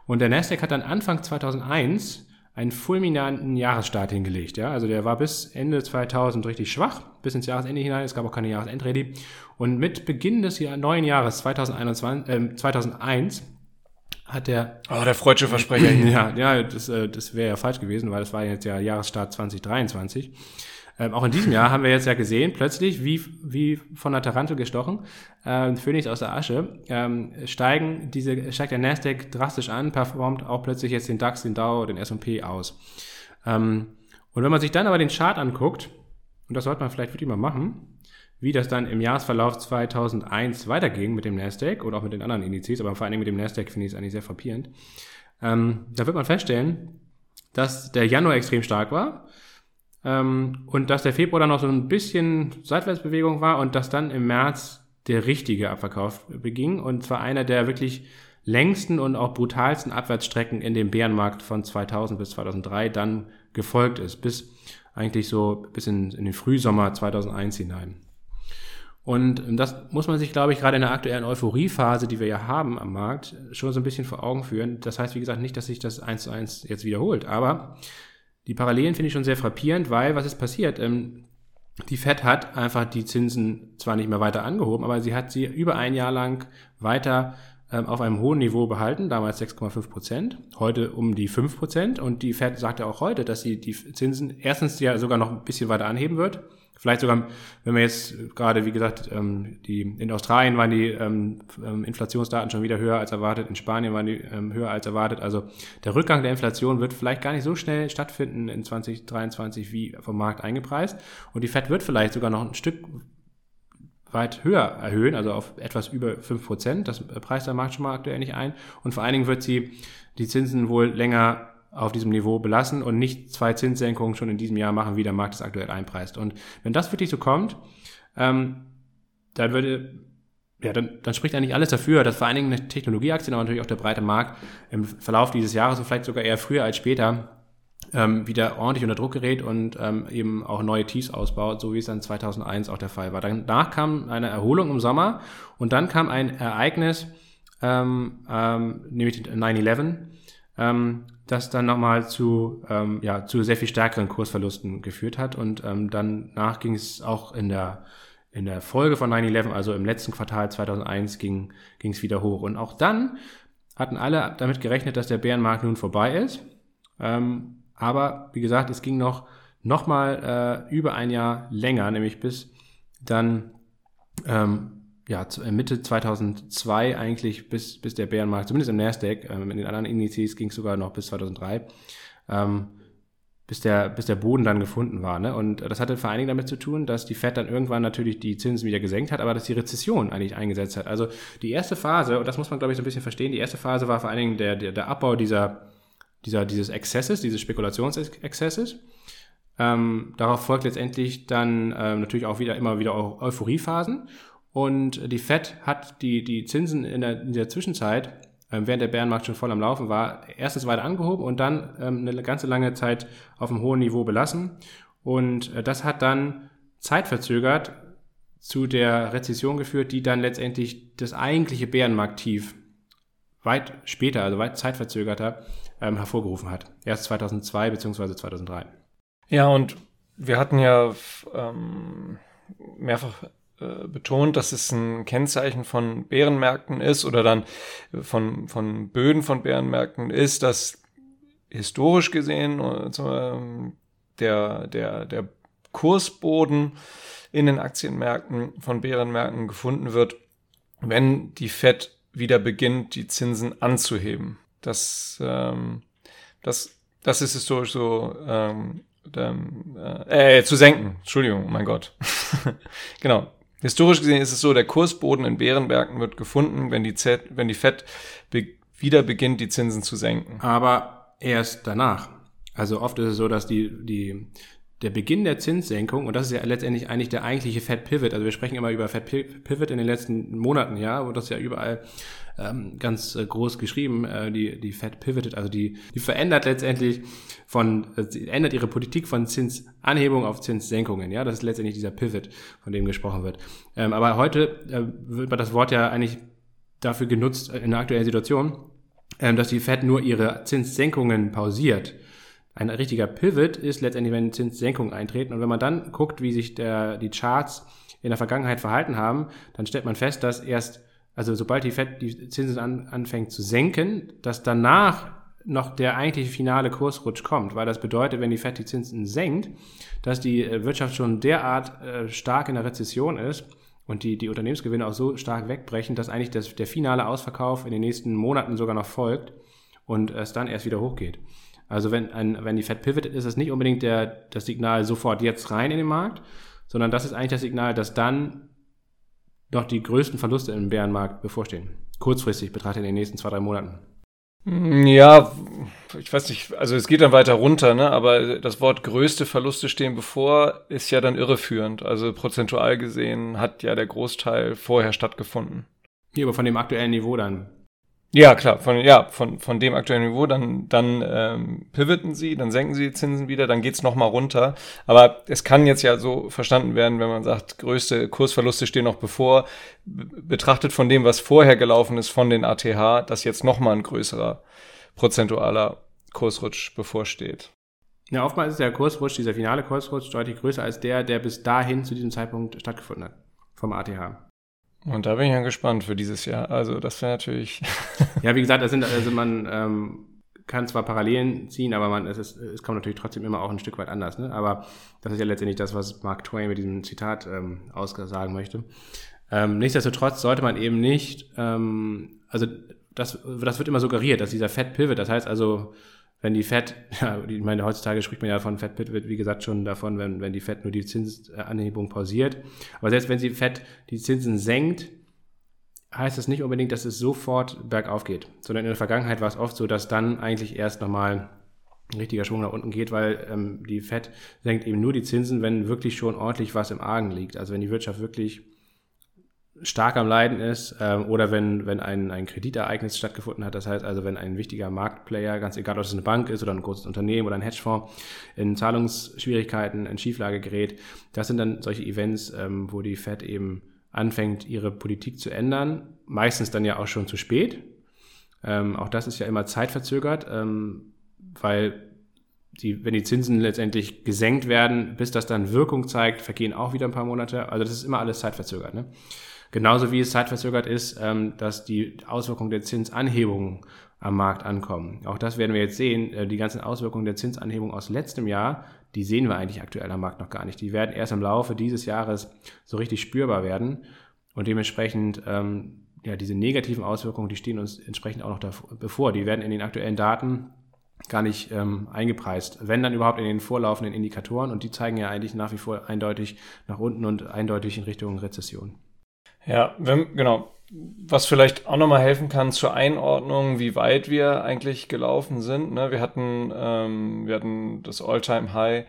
Und der Nasdaq hat dann Anfang 2001 einen fulminanten Jahresstart hingelegt. Ja? Also der war bis Ende 2000 richtig schwach, bis ins Jahresende hinein. Es gab auch keine Jahresendrede. Und mit Beginn des neuen Jahres 2021, äh, 2001 hat der... Oh, der freudsche Versprecher. ja, ja, das, äh, das wäre ja falsch gewesen, weil das war jetzt ja Jahresstart 2023. Ähm, auch in diesem Jahr haben wir jetzt ja gesehen, plötzlich, wie, wie von der Tarantel gestochen, ähm, Phönix aus der Asche, ähm, steigen diese, steigt der Nasdaq drastisch an, performt auch plötzlich jetzt den DAX, den Dow, den S&P aus. Ähm, und wenn man sich dann aber den Chart anguckt, und das sollte man vielleicht wirklich mal machen, wie das dann im Jahresverlauf 2001 weiterging mit dem Nasdaq oder auch mit den anderen Indizes, aber vor allen Dingen mit dem Nasdaq finde ich es eigentlich sehr frappierend. Ähm, da wird man feststellen, dass der Januar extrem stark war, ähm, und dass der Februar dann noch so ein bisschen Seitwärtsbewegung war und dass dann im März der richtige Abverkauf beging. Und zwar einer der wirklich längsten und auch brutalsten Abwärtsstrecken in dem Bärenmarkt von 2000 bis 2003 dann gefolgt ist, bis eigentlich so bis in, in den Frühsommer 2001 hinein. Und das muss man sich, glaube ich, gerade in der aktuellen Euphoriephase, die wir ja haben am Markt, schon so ein bisschen vor Augen führen. Das heißt, wie gesagt, nicht, dass sich das eins zu eins jetzt wiederholt, aber die Parallelen finde ich schon sehr frappierend, weil was ist passiert? Ähm, die Fed hat einfach die Zinsen zwar nicht mehr weiter angehoben, aber sie hat sie über ein Jahr lang weiter ähm, auf einem hohen Niveau behalten, damals 6,5 Prozent, heute um die 5 Prozent. Und die Fed sagt ja auch heute, dass sie die Zinsen erstens ja sogar noch ein bisschen weiter anheben wird Vielleicht sogar, wenn wir jetzt gerade, wie gesagt, ähm, die, in Australien waren die ähm, ähm, Inflationsdaten schon wieder höher als erwartet, in Spanien waren die höher als erwartet. Also der Rückgang der Inflation wird vielleicht gar nicht so schnell stattfinden in 2023 wie vom Markt eingepreist. Und die Fed wird vielleicht sogar noch ein Stück weit höher erhöhen, also auf etwas über fünf Prozent. Das preist der Markt schon mal aktuell nicht ein. Und vor allen Dingen wird sie die Zinsen wohl länger auf diesem Niveau belassen und nicht zwei Zinssenkungen schon in diesem Jahr machen, wie der Markt es aktuell einpreist. Und wenn das wirklich so kommt, ähm, dann würde, ja, dann, dann spricht eigentlich alles dafür, dass vor allen Dingen eine Technologieaktie, aber natürlich auch der breite Markt im Verlauf dieses Jahres und vielleicht sogar eher früher als später ähm, wieder ordentlich unter Druck gerät und ähm, eben auch neue Tiefs ausbaut, so wie es dann 2001 auch der Fall war. Danach kam eine Erholung im Sommer und dann kam ein Ereignis, ähm, ähm, nämlich 9-11, ähm, das dann nochmal zu, ähm, ja, zu sehr viel stärkeren Kursverlusten geführt hat. Und ähm, danach ging es auch in der, in der Folge von 9-11, also im letzten Quartal 2001, ging es wieder hoch. Und auch dann hatten alle damit gerechnet, dass der Bärenmarkt nun vorbei ist. Ähm, aber wie gesagt, es ging noch, noch mal äh, über ein Jahr länger, nämlich bis dann ähm, ja, äh, Mitte 2002 eigentlich, bis, bis der Bärenmarkt, zumindest im Nasdaq, ähm, in den anderen Indizes ging es sogar noch bis 2003, ähm, bis der, bis der Boden dann gefunden war. Ne? Und das hatte vor allen Dingen damit zu tun, dass die Fed dann irgendwann natürlich die Zinsen wieder gesenkt hat, aber dass die Rezession eigentlich eingesetzt hat. Also die erste Phase, und das muss man, glaube ich, so ein bisschen verstehen, die erste Phase war vor allen Dingen der, der, der Abbau dieser, dieser, dieses Exzesses, dieses Spekulationsexzesses. Ähm, darauf folgt letztendlich dann ähm, natürlich auch wieder immer wieder Euphoriephasen. Und die Fed hat die, die Zinsen in der, in der Zwischenzeit, ähm, während der Bärenmarkt schon voll am Laufen war, erstens weiter angehoben und dann ähm, eine ganze lange Zeit auf einem hohen Niveau belassen. Und äh, das hat dann zeitverzögert zu der Rezession geführt, die dann letztendlich das eigentliche Bärenmarkttief weit später, also weit zeitverzögerter, ähm, hervorgerufen hat. Erst 2002 bzw. 2003. Ja, und wir hatten ja ähm, mehrfach äh, betont, dass es ein Kennzeichen von Bärenmärkten ist oder dann von, von Böden von Bärenmärkten ist, dass historisch gesehen äh, der, der, der Kursboden in den Aktienmärkten von Bärenmärkten gefunden wird, wenn die Fed wieder beginnt, die Zinsen anzuheben. Das, ähm, das, das ist historisch so ähm, äh, äh, zu senken. Entschuldigung, mein Gott. genau. Historisch gesehen ist es so, der Kursboden in Bärenbergen wird gefunden, wenn die, Z wenn die Fed be wieder beginnt, die Zinsen zu senken. Aber erst danach. Also oft ist es so, dass die, die, der Beginn der Zinssenkung, und das ist ja letztendlich eigentlich der eigentliche Fed Pivot, also wir sprechen immer über Fed Pivot in den letzten Monaten, ja, wo das ja überall ähm, ganz äh, groß geschrieben, äh, die, die Fed pivotet, also die, die verändert letztendlich von, äh, ändert ihre Politik von Zinsanhebung auf Zinssenkungen, ja, das ist letztendlich dieser Pivot, von dem gesprochen wird. Ähm, aber heute äh, wird das Wort ja eigentlich dafür genutzt äh, in der aktuellen Situation, ähm, dass die Fed nur ihre Zinssenkungen pausiert. Ein richtiger Pivot ist letztendlich, wenn Zinssenkungen eintreten. Und wenn man dann guckt, wie sich der, die Charts in der Vergangenheit verhalten haben, dann stellt man fest, dass erst also sobald die Fed die Zinsen an, anfängt zu senken, dass danach noch der eigentliche finale Kursrutsch kommt, weil das bedeutet, wenn die Fed die Zinsen senkt, dass die äh, Wirtschaft schon derart äh, stark in der Rezession ist und die, die Unternehmensgewinne auch so stark wegbrechen, dass eigentlich das, der finale Ausverkauf in den nächsten Monaten sogar noch folgt und es dann erst wieder hochgeht. Also wenn, ein, wenn die Fed pivotet, ist es nicht unbedingt der, das Signal sofort jetzt rein in den Markt, sondern das ist eigentlich das Signal, dass dann noch die größten Verluste im Bärenmarkt bevorstehen. Kurzfristig betrachtet in den nächsten zwei, drei Monaten. Mm, ja, ich weiß nicht, also es geht dann weiter runter, ne? aber das Wort größte Verluste stehen bevor ist ja dann irreführend. Also prozentual gesehen hat ja der Großteil vorher stattgefunden. Hier, aber von dem aktuellen Niveau dann. Ja, klar, von, ja, von, von dem aktuellen Niveau, dann, dann ähm, pivoten sie, dann senken sie die Zinsen wieder, dann geht's nochmal runter. Aber es kann jetzt ja so verstanden werden, wenn man sagt, größte Kursverluste stehen noch bevor, betrachtet von dem, was vorher gelaufen ist von den ATH, dass jetzt nochmal ein größerer prozentualer Kursrutsch bevorsteht. Ja, oftmals ist der Kursrutsch, dieser finale Kursrutsch, deutlich größer als der, der bis dahin zu diesem Zeitpunkt stattgefunden hat vom ATH. Und da bin ich ja gespannt für dieses Jahr. Also das wäre natürlich. ja, wie gesagt, das sind, also man ähm, kann zwar Parallelen ziehen, aber man, es, ist, es kommt natürlich trotzdem immer auch ein Stück weit anders. Ne? Aber das ist ja letztendlich das, was Mark Twain mit diesem Zitat ähm, aussagen möchte. Ähm, nichtsdestotrotz sollte man eben nicht, ähm, also das, das wird immer suggeriert, dass dieser Fat Pivot, das heißt also, wenn die Fed, ja, ich meine, heutzutage spricht man ja von Fed Pivot, wie gesagt, schon davon, wenn, wenn die Fed nur die Zinsanhebung pausiert. Aber selbst wenn sie Fed die Zinsen senkt, heißt das nicht unbedingt, dass es sofort bergauf geht, sondern in der Vergangenheit war es oft so, dass dann eigentlich erst nochmal ein richtiger Schwung nach unten geht, weil ähm, die Fed senkt eben nur die Zinsen, wenn wirklich schon ordentlich was im Argen liegt. Also wenn die Wirtschaft wirklich stark am Leiden ist ähm, oder wenn, wenn ein, ein Kreditereignis stattgefunden hat. Das heißt also, wenn ein wichtiger Marktplayer, ganz egal, ob es eine Bank ist oder ein großes Unternehmen oder ein Hedgefonds, in Zahlungsschwierigkeiten, in Schieflage gerät. Das sind dann solche Events, ähm, wo die Fed eben anfängt, ihre Politik zu ändern. Meistens dann ja auch schon zu spät. Ähm, auch das ist ja immer zeitverzögert, ähm, weil die, wenn die Zinsen letztendlich gesenkt werden, bis das dann Wirkung zeigt, vergehen auch wieder ein paar Monate. Also das ist immer alles zeitverzögert. Ne? Genauso wie es zeitverzögert ist, ähm, dass die Auswirkungen der Zinsanhebungen am Markt ankommen. Auch das werden wir jetzt sehen. Äh, die ganzen Auswirkungen der Zinsanhebung aus letztem Jahr, die sehen wir eigentlich aktuell am Markt noch gar nicht. Die werden erst im Laufe dieses Jahres so richtig spürbar werden. Und dementsprechend, ähm, ja, diese negativen Auswirkungen, die stehen uns entsprechend auch noch davor, bevor. Die werden in den aktuellen Daten gar nicht ähm, eingepreist. Wenn dann überhaupt in den vorlaufenden Indikatoren und die zeigen ja eigentlich nach wie vor eindeutig nach unten und eindeutig in Richtung Rezession. Ja, wenn, genau. Was vielleicht auch nochmal helfen kann zur Einordnung, wie weit wir eigentlich gelaufen sind. Ne? Wir hatten, ähm, wir hatten das All-Time-High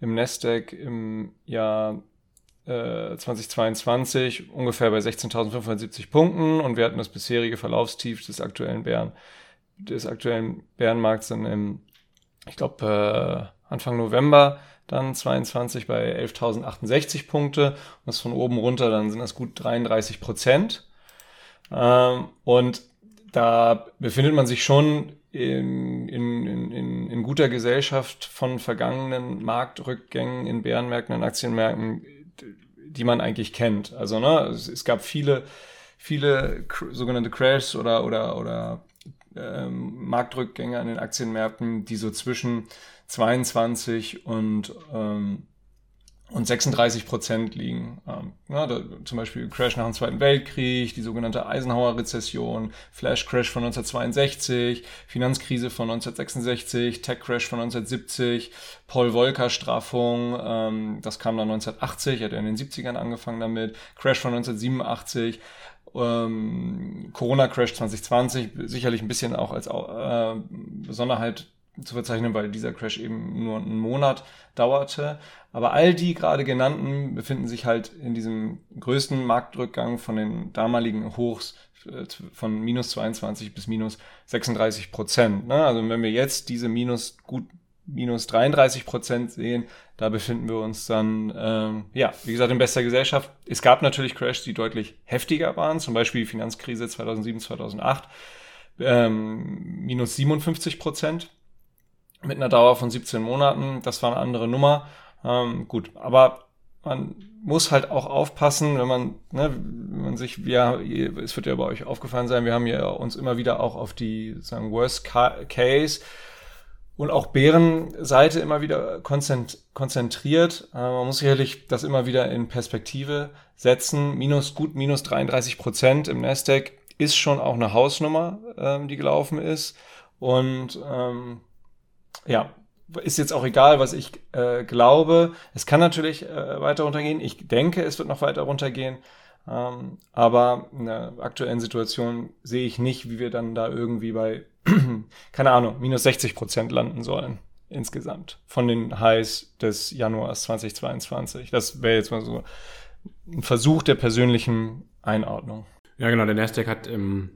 im Nasdaq im Jahr äh, 2022 ungefähr bei 16.570 Punkten und wir hatten das bisherige Verlaufstief des aktuellen Bären, des aktuellen Bärenmarkts dann im, ich glaube, äh, Anfang November dann 22 bei 11.068 Punkte und das von oben runter, dann sind das gut 33 Prozent. Ähm, und da befindet man sich schon in, in, in, in guter Gesellschaft von vergangenen Marktrückgängen in Bärenmärkten, in Aktienmärkten, die man eigentlich kennt. Also ne, es, es gab viele, viele sogenannte Crashs oder, oder, oder ähm, Marktrückgänge an den Aktienmärkten, die so zwischen 22 und, ähm, und 36 Prozent liegen. Ähm, ja, da, zum Beispiel Crash nach dem Zweiten Weltkrieg, die sogenannte Eisenhower-Rezession, Flash-Crash von 1962, Finanzkrise von 1966, Tech-Crash von 1970, Paul-Volcker-Straffung, ähm, das kam dann 1980, hat er in den 70ern angefangen damit, Crash von 1987, ähm, Corona-Crash 2020, sicherlich ein bisschen auch als äh, Besonderheit zu verzeichnen, weil dieser Crash eben nur einen Monat dauerte. Aber all die gerade genannten befinden sich halt in diesem größten Marktrückgang von den damaligen Hochs äh, von minus 22 bis minus 36 Prozent. Ne? Also wenn wir jetzt diese minus gut minus 33 Prozent sehen, da befinden wir uns dann, ähm, ja, wie gesagt, in bester Gesellschaft. Es gab natürlich Crashs, die deutlich heftiger waren, zum Beispiel die Finanzkrise 2007, 2008, ähm, minus 57 Prozent mit einer Dauer von 17 Monaten. Das war eine andere Nummer. Ähm, gut, aber man muss halt auch aufpassen, wenn man, ne, wenn man sich, ja, es wird ja bei euch aufgefallen sein, wir haben ja uns immer wieder auch auf die, sagen, Worst Case und auch Bärenseite immer wieder konzentriert. Äh, man muss sicherlich das immer wieder in Perspektive setzen. Minus gut, minus 33 Prozent im Nasdaq ist schon auch eine Hausnummer, ähm, die gelaufen ist. Und ähm, ja, ist jetzt auch egal, was ich äh, glaube. Es kann natürlich äh, weiter runtergehen. Ich denke, es wird noch weiter runtergehen. Ähm, aber in der aktuellen Situation sehe ich nicht, wie wir dann da irgendwie bei, keine Ahnung, minus 60 Prozent landen sollen insgesamt von den Highs des Januars 2022. Das wäre jetzt mal so ein Versuch der persönlichen Einordnung. Ja, genau. Der Nasdaq hat im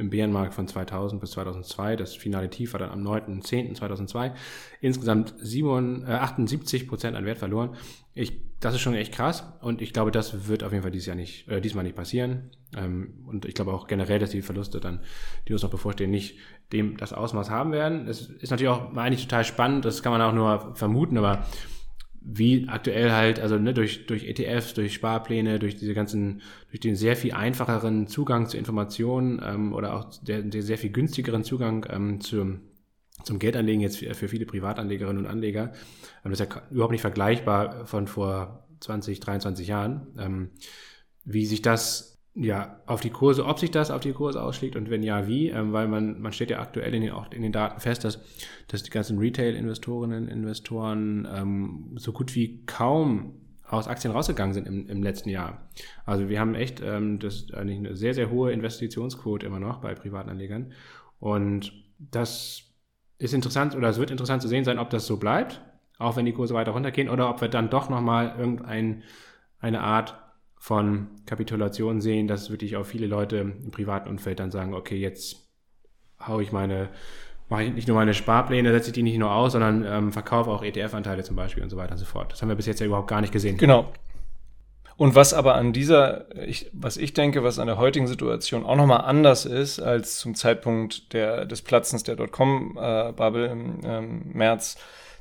im Bärenmarkt von 2000 bis 2002. Das finale Tief war dann am 9.10.2002. Insgesamt 7, äh, 78 Prozent an Wert verloren. Ich, das ist schon echt krass und ich glaube, das wird auf jeden Fall dieses Jahr nicht, äh, diesmal nicht passieren. Ähm, und ich glaube auch generell, dass die Verluste dann, die uns noch bevorstehen, nicht dem das Ausmaß haben werden. Das ist natürlich auch eigentlich total spannend. Das kann man auch nur vermuten, aber wie aktuell halt, also ne, durch, durch ETFs, durch Sparpläne, durch diese ganzen, durch den sehr viel einfacheren Zugang zu Informationen ähm, oder auch der, der sehr viel günstigeren Zugang ähm, zum, zum Geldanlegen jetzt für, für viele Privatanlegerinnen und Anleger. Ähm, das ist ja überhaupt nicht vergleichbar von vor 20, 23 Jahren. Ähm, wie sich das ja, auf die Kurse, ob sich das auf die Kurse ausschlägt und wenn ja, wie, ähm, weil man, man steht ja aktuell in den, auch in den Daten fest, dass, dass die ganzen Retail-Investorinnen, Investoren ähm, so gut wie kaum aus Aktien rausgegangen sind im, im letzten Jahr. Also wir haben echt ähm, das eigentlich eine sehr, sehr hohe Investitionsquote immer noch bei Privatanlegern. Und das ist interessant oder es wird interessant zu sehen sein, ob das so bleibt, auch wenn die Kurse weiter runtergehen, oder ob wir dann doch nochmal irgendeine Art von Kapitulation sehen, dass wirklich auch viele Leute im privaten Umfeld dann sagen, okay, jetzt haue ich meine, mache ich nicht nur meine Sparpläne, setze ich die nicht nur aus, sondern ähm, verkaufe auch ETF-Anteile zum Beispiel und so weiter und so fort. Das haben wir bis jetzt ja überhaupt gar nicht gesehen. Genau. Und was aber an dieser, ich, was ich denke, was an der heutigen Situation auch nochmal anders ist als zum Zeitpunkt der, des Platzens der Dotcom-Bubble äh, im ähm, März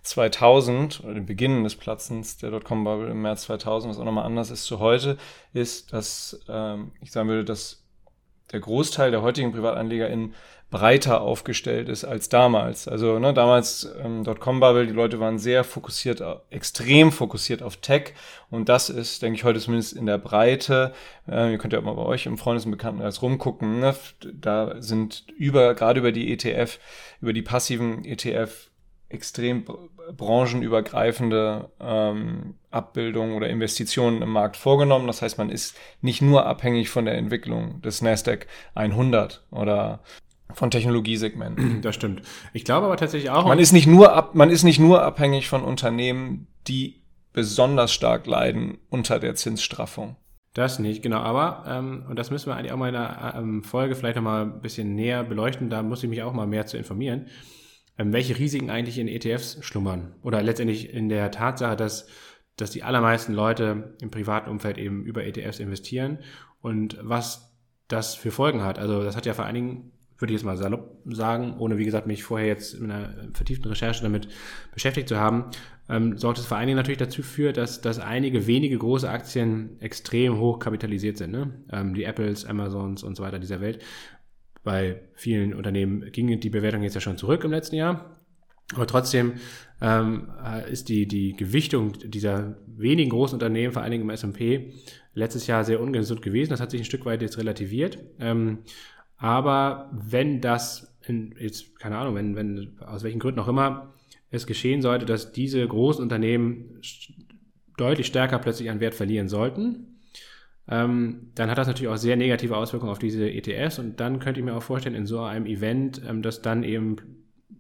2000 oder dem Beginn des Platzens der Dotcom-Bubble im März 2000, was auch nochmal anders ist zu heute, ist, dass ähm, ich sagen würde, dass der Großteil der heutigen PrivatanlegerInnen breiter aufgestellt ist als damals. Also ne, damals ähm, Dotcom-Bubble, die Leute waren sehr fokussiert, extrem fokussiert auf Tech und das ist, denke ich, heute zumindest in der Breite, äh, ihr könnt ja auch mal bei euch im Freundes- und Bekanntenkreis rumgucken, ne? da sind über, gerade über die ETF, über die passiven ETF extrem branchenübergreifende ähm, Abbildungen oder Investitionen im Markt vorgenommen. Das heißt, man ist nicht nur abhängig von der Entwicklung des Nasdaq 100 oder von Technologiesegmenten. Das stimmt. Ich glaube aber tatsächlich auch. Man ist nicht nur ab, man ist nicht nur abhängig von Unternehmen, die besonders stark leiden unter der Zinsstraffung. Das nicht, genau. Aber, ähm, und das müssen wir eigentlich auch mal in einer ähm, Folge vielleicht nochmal ein bisschen näher beleuchten, da muss ich mich auch mal mehr zu informieren welche Risiken eigentlich in ETFs schlummern. Oder letztendlich in der Tatsache, dass, dass die allermeisten Leute im privaten Umfeld eben über ETFs investieren und was das für Folgen hat. Also das hat ja vor allen Dingen, würde ich jetzt mal salopp sagen, ohne wie gesagt mich vorher jetzt in einer vertieften Recherche damit beschäftigt zu haben, ähm, sorgt es vor allen Dingen natürlich dazu für, dass, dass einige wenige große Aktien extrem hoch kapitalisiert sind. Ne? Ähm, die Apples, Amazons und so weiter dieser Welt. Bei vielen Unternehmen ging die Bewertung jetzt ja schon zurück im letzten Jahr. Aber trotzdem ähm, ist die, die Gewichtung dieser wenigen großen Unternehmen, vor allen Dingen im S&P, letztes Jahr sehr ungesund gewesen. Das hat sich ein Stück weit jetzt relativiert. Ähm, aber wenn das, in, jetzt keine Ahnung, wenn, wenn aus welchen Gründen auch immer es geschehen sollte, dass diese großen Unternehmen deutlich stärker plötzlich an Wert verlieren sollten, ähm, dann hat das natürlich auch sehr negative Auswirkungen auf diese ETFs und dann könnte ich mir auch vorstellen, in so einem Event, ähm, dass dann eben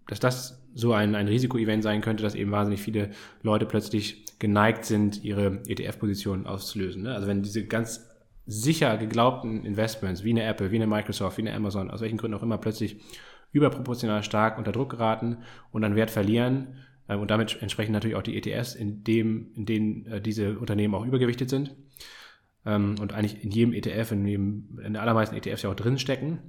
dass das so ein, ein Risikoevent sein könnte, dass eben wahnsinnig viele Leute plötzlich geneigt sind, ihre ETF-Positionen auszulösen. Ne? Also wenn diese ganz sicher geglaubten Investments wie eine Apple, wie eine Microsoft, wie eine Amazon, aus welchen Gründen auch immer plötzlich überproportional stark unter Druck geraten und an Wert verlieren äh, und damit entsprechend natürlich auch die ETFs, in, dem, in denen äh, diese Unternehmen auch übergewichtet sind ähm, und eigentlich in jedem ETF, in, jedem, in den allermeisten ETFs ja auch drinstecken,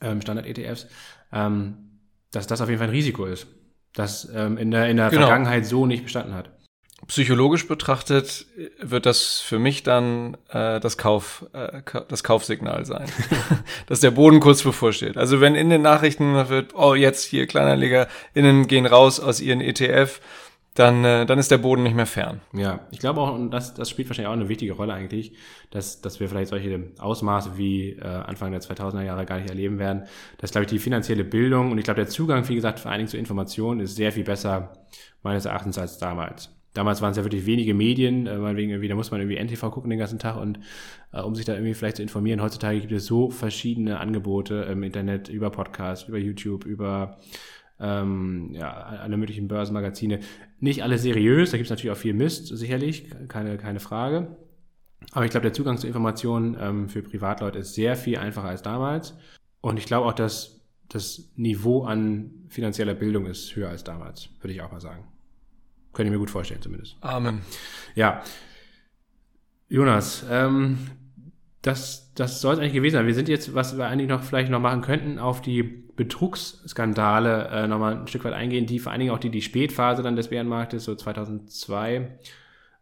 ähm, Standard-ETFs, ähm, dass das auf jeden Fall ein Risiko ist, das ähm, in der, in der genau. Vergangenheit so nicht bestanden hat psychologisch betrachtet wird das für mich dann äh, das Kauf äh, das Kaufsignal sein, dass der Boden kurz bevorsteht. Also wenn in den Nachrichten wird, oh jetzt hier Kleinanleger innen gehen raus aus ihren ETF, dann äh, dann ist der Boden nicht mehr fern. Ja, ich glaube auch und das das spielt wahrscheinlich auch eine wichtige Rolle eigentlich, dass dass wir vielleicht solche Ausmaße wie äh, Anfang der 2000er Jahre gar nicht erleben werden. Das glaube ich die finanzielle Bildung und ich glaube der Zugang, wie gesagt, vor allen Dingen zu Informationen ist sehr viel besser meines Erachtens als damals. Damals waren es ja wirklich wenige Medien, äh, meinetwegen irgendwie, da muss man irgendwie NTV gucken den ganzen Tag und äh, um sich da irgendwie vielleicht zu informieren. Heutzutage gibt es so verschiedene Angebote im Internet, über Podcasts, über YouTube, über ähm, ja, alle möglichen Börsenmagazine. Nicht alle seriös, da gibt es natürlich auch viel Mist, sicherlich, keine, keine Frage. Aber ich glaube, der Zugang zu Informationen ähm, für Privatleute ist sehr viel einfacher als damals. Und ich glaube auch, dass das Niveau an finanzieller Bildung ist höher als damals, würde ich auch mal sagen. Könnte ich mir gut vorstellen, zumindest. Amen. Ja. Jonas, ähm, das, das soll es eigentlich gewesen sein. Wir sind jetzt, was wir eigentlich noch vielleicht noch machen könnten, auf die Betrugsskandale äh, nochmal ein Stück weit eingehen, die vor allen Dingen auch die, die Spätphase dann des Bärenmarktes, so 2002,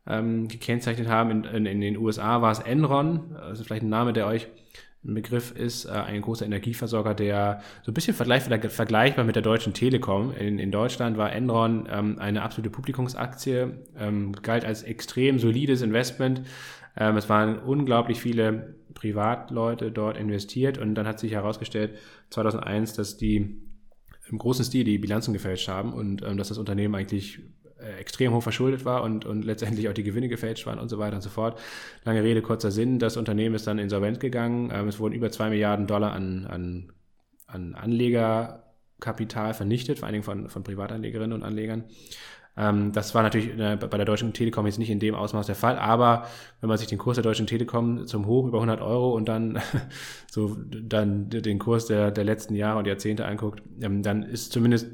ähm, gekennzeichnet haben. In, in, in den USA war es Enron, also vielleicht ein Name, der euch ein Begriff ist äh, ein großer Energieversorger, der so ein bisschen vergleichbar mit der Deutschen Telekom. In, in Deutschland war Enron ähm, eine absolute Publikumsaktie, ähm, galt als extrem solides Investment. Ähm, es waren unglaublich viele Privatleute dort investiert und dann hat sich herausgestellt, 2001, dass die im großen Stil die Bilanzen gefälscht haben und ähm, dass das Unternehmen eigentlich äh, extrem hoch verschuldet war und, und letztendlich auch die Gewinne gefälscht waren und so weiter und so fort. Lange Rede, kurzer Sinn. Das Unternehmen ist dann insolvent gegangen. Ähm, es wurden über zwei Milliarden Dollar an, an, an Anlegerkapital vernichtet, vor allen Dingen von, von Privatanlegerinnen und Anlegern. Ähm, das war natürlich bei der Deutschen Telekom jetzt nicht in dem Ausmaß der Fall, aber wenn man sich den Kurs der Deutschen Telekom zum Hoch über 100 Euro und dann so dann den Kurs der, der letzten Jahre und Jahrzehnte anguckt, ähm, dann ist zumindest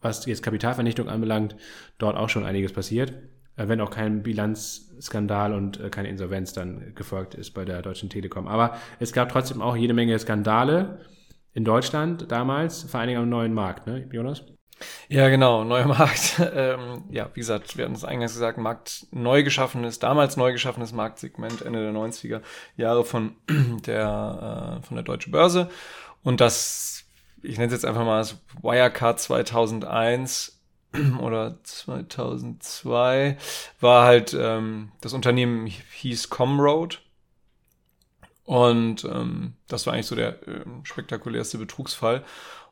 was jetzt Kapitalvernichtung anbelangt, dort auch schon einiges passiert. Äh, wenn auch kein Bilanzskandal und äh, keine Insolvenz dann gefolgt ist bei der Deutschen Telekom. Aber es gab trotzdem auch jede Menge Skandale in Deutschland damals, vor allen Dingen am neuen Markt, ne, Jonas? Ja, genau, neuer Markt. Ähm, ja, wie gesagt, wir hatten es eingangs gesagt, Markt neu geschaffenes, damals neu geschaffenes Marktsegment Ende der 90er Jahre von der, äh, von der Deutschen Börse. Und das ich nenne es jetzt einfach mal das Wirecard 2001 oder 2002, war halt, ähm, das Unternehmen hieß Comroad. Und ähm, das war eigentlich so der äh, spektakulärste Betrugsfall.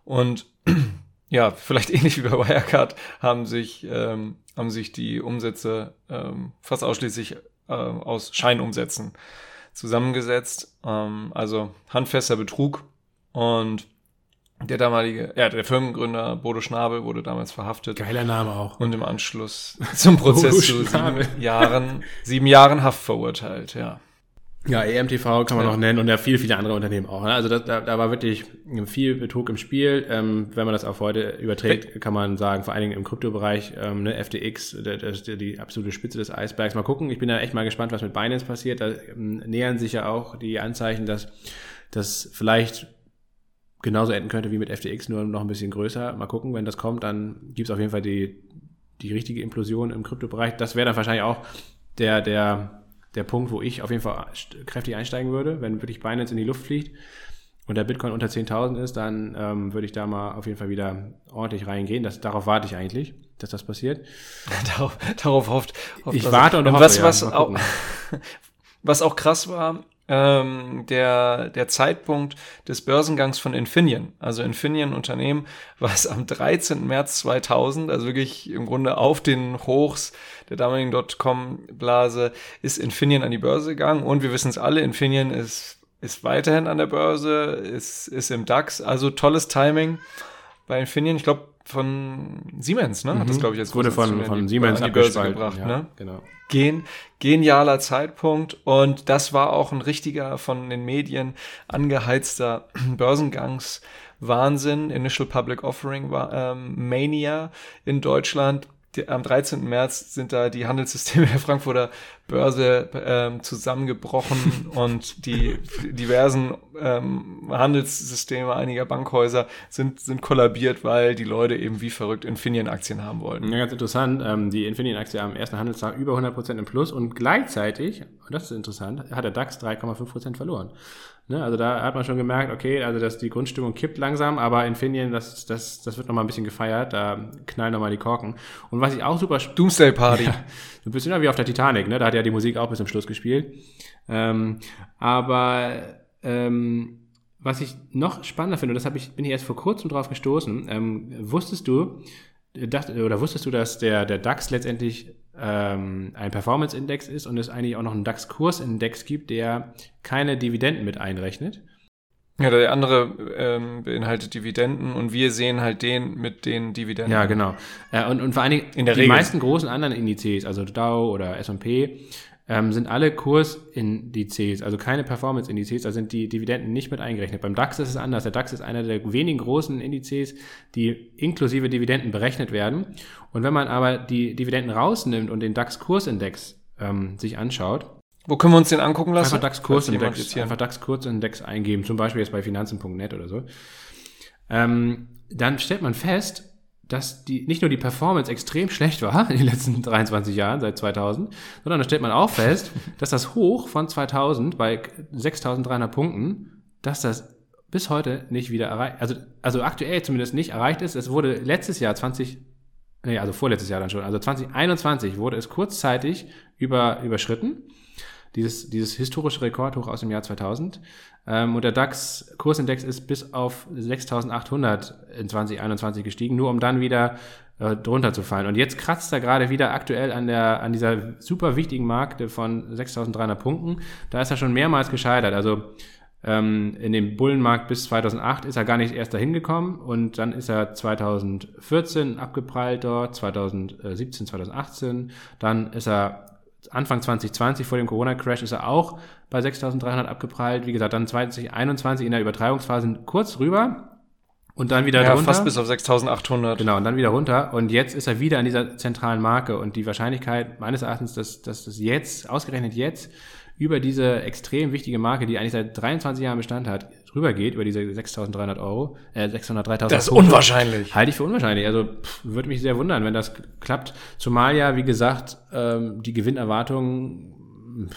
Und ja, vielleicht ähnlich wie bei Wirecard haben sich, ähm, haben sich die Umsätze ähm, fast ausschließlich äh, aus Scheinumsätzen zusammengesetzt. Ähm, also handfester Betrug. Und der damalige, ja, der Firmengründer Bodo Schnabel wurde damals verhaftet. Geiler Name auch. Und im Anschluss zum Prozess zu sieben Jahren, sieben Jahren Haft verurteilt, ja. Ja, EMTV kann man ja. noch nennen und ja viele, viele andere Unternehmen auch. Ne? Also das, da, da war wirklich viel Betrug im Spiel. Ähm, wenn man das auf heute überträgt, kann man sagen, vor allen Dingen im Kryptobereich, ähm, ne, FTX, das ist die absolute Spitze des Eisbergs. Mal gucken, ich bin da echt mal gespannt, was mit Binance passiert. Da ähm, nähern sich ja auch die Anzeichen, dass, dass vielleicht genauso enden könnte wie mit FTX, nur noch ein bisschen größer. Mal gucken, wenn das kommt, dann gibt es auf jeden Fall die, die richtige Implosion im Kryptobereich. Das wäre dann wahrscheinlich auch der, der, der Punkt, wo ich auf jeden Fall kräftig einsteigen würde, wenn wirklich Binance in die Luft fliegt und der Bitcoin unter 10.000 ist, dann ähm, würde ich da mal auf jeden Fall wieder ordentlich reingehen. Das, darauf warte ich eigentlich, dass das passiert. darauf, darauf hofft, hofft Ich warte und hoffe, was, ja, was, auch, was auch krass war, ähm, der, der Zeitpunkt des Börsengangs von Infineon. Also Infineon Unternehmen, was am 13. März 2000, also wirklich im Grunde auf den Hochs der damaligen Dotcom-Blase, ist Infineon an die Börse gegangen. Und wir wissen es alle, Infineon ist, ist weiterhin an der Börse, ist, ist im DAX. Also tolles Timing bei Infineon, ich glaube von Siemens, ne? Hat das, glaube ich, jetzt Wurde von, von Siemens an die Börse gebracht, ja, ne? Genau. Gen, genialer Zeitpunkt und das war auch ein richtiger von den Medien angeheizter Börsengangswahnsinn, Initial Public Offering war ähm, Mania in Deutschland die, am 13. März sind da die Handelssysteme der Frankfurter Börse ähm, zusammengebrochen und die diversen ähm, Handelssysteme einiger Bankhäuser sind, sind kollabiert, weil die Leute eben wie verrückt Infineon-Aktien haben wollten. Ja, ganz interessant. Ähm, die Infineon-Aktie am ersten Handelstag über 100% im Plus und gleichzeitig, und das ist interessant, hat der DAX 3,5% verloren. Ne, also da hat man schon gemerkt, okay, also dass die Grundstimmung kippt langsam, aber Infineon, das, das, das wird nochmal ein bisschen gefeiert, da knallen nochmal die Korken. Und was ich auch super... Doomsday Party. Ja, ein bisschen wie auf der Titanic, ne? da hat ja die Musik auch bis zum Schluss gespielt. Ähm, aber ähm, was ich noch spannender finde, und das hab ich, bin ich erst vor kurzem drauf gestoßen, ähm, wusstest du, dacht, oder wusstest du, dass der, der DAX letztendlich ähm, ein Performance-Index ist und es eigentlich auch noch einen DAX-Kursindex gibt, der keine Dividenden mit einrechnet. Ja, der andere ähm, beinhaltet Dividenden und wir sehen halt den mit den Dividenden. Ja, genau. Äh, und, und vor allen Dingen In der die Regel. meisten großen anderen Indizes, also Dow oder S&P, ähm, sind alle Kursindizes, also keine Performance-Indizes, da sind die Dividenden nicht mit eingerechnet. Beim DAX ist es anders. Der DAX ist einer der wenigen großen Indizes, die inklusive Dividenden berechnet werden. Und wenn man aber die Dividenden rausnimmt und den DAX-Kursindex ähm, sich anschaut, wo können wir uns den angucken lassen? Einfach DAX-Kursindex einfach DAX Kursindex eingeben, zum Beispiel jetzt bei finanzen.net oder so. Ähm, dann stellt man fest, dass die, nicht nur die Performance extrem schlecht war in den letzten 23 Jahren, seit 2000, sondern da stellt man auch fest, dass das Hoch von 2000 bei 6300 Punkten, dass das bis heute nicht wieder erreicht, also, also aktuell zumindest nicht erreicht ist. Es wurde letztes Jahr 20, nee, also vorletztes Jahr dann schon, also 2021 wurde es kurzzeitig über, überschritten dieses, dieses historische Rekordhoch aus dem Jahr 2000. Ähm, und der DAX-Kursindex ist bis auf 6800 in 2021 gestiegen, nur um dann wieder äh, drunter zu fallen. Und jetzt kratzt er gerade wieder aktuell an, der, an dieser super wichtigen Marke von 6300 Punkten. Da ist er schon mehrmals gescheitert. Also ähm, in dem Bullenmarkt bis 2008 ist er gar nicht erst dahin gekommen und dann ist er 2014 abgeprallt dort, 2017, 2018, dann ist er Anfang 2020 vor dem Corona-Crash ist er auch bei 6.300 abgeprallt. Wie gesagt, dann 2021 in der Übertreibungsphase kurz rüber und dann wieder ja, runter. fast bis auf 6.800. Genau, und dann wieder runter. Und jetzt ist er wieder an dieser zentralen Marke. Und die Wahrscheinlichkeit meines Erachtens, dass, dass das jetzt, ausgerechnet jetzt, über diese extrem wichtige Marke, die eigentlich seit 23 Jahren Bestand hat, rübergeht, über diese 6.300 Euro, äh, 600, 3.000 Das ist Punkte, unwahrscheinlich. Halte ich für unwahrscheinlich. Also würde mich sehr wundern, wenn das klappt. Zumal ja, wie gesagt, ähm, die Gewinnerwartungen,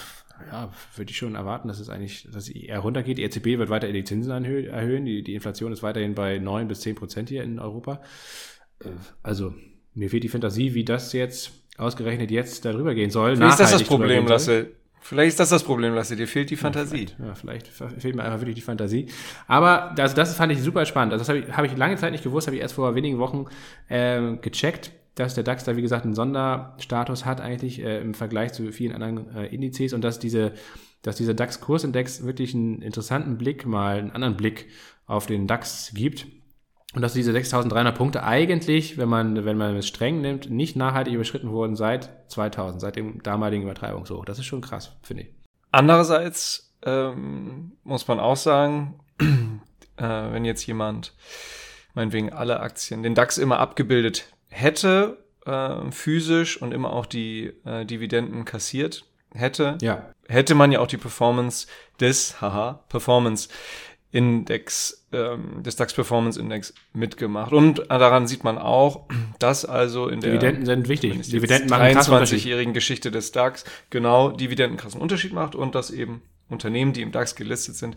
ja, würde ich schon erwarten, dass es eigentlich, dass eher runtergeht. Die EZB wird weiter die Zinsen erhöhen. Die, die Inflation ist weiterhin bei 9 bis 10 Prozent hier in Europa. Äh, also, mir fehlt die Fantasie, wie das jetzt ausgerechnet jetzt darüber gehen soll. Wie ist das das Problem, Lasse? Vielleicht ist das das Problem, Lasse. Dir fehlt die Fantasie. Ja, vielleicht, ja, vielleicht fehlt mir einfach wirklich die Fantasie. Aber das, das fand ich super spannend. Also das habe ich, hab ich lange Zeit nicht gewusst, habe ich erst vor wenigen Wochen äh, gecheckt, dass der DAX da, wie gesagt, einen Sonderstatus hat eigentlich äh, im Vergleich zu vielen anderen äh, Indizes und dass diese dass dieser DAX-Kursindex wirklich einen interessanten Blick mal, einen anderen Blick auf den DAX gibt. Und dass diese 6300 Punkte eigentlich, wenn man, wenn man es streng nimmt, nicht nachhaltig überschritten wurden seit 2000, seit dem damaligen Übertreibungshoch. Das ist schon krass, finde ich. Andererseits ähm, muss man auch sagen, äh, wenn jetzt jemand meinetwegen alle Aktien, den DAX immer abgebildet hätte, äh, physisch und immer auch die äh, Dividenden kassiert hätte, ja. hätte man ja auch die Performance des, haha, Performance Index, ähm, des DAX Performance Index mitgemacht. Und daran sieht man auch, dass also in der Dividenden sind wichtig. Dividenden machen 23-jährigen Geschichte des DAX genau Dividenden krassen Unterschied macht und dass eben Unternehmen, die im DAX gelistet sind,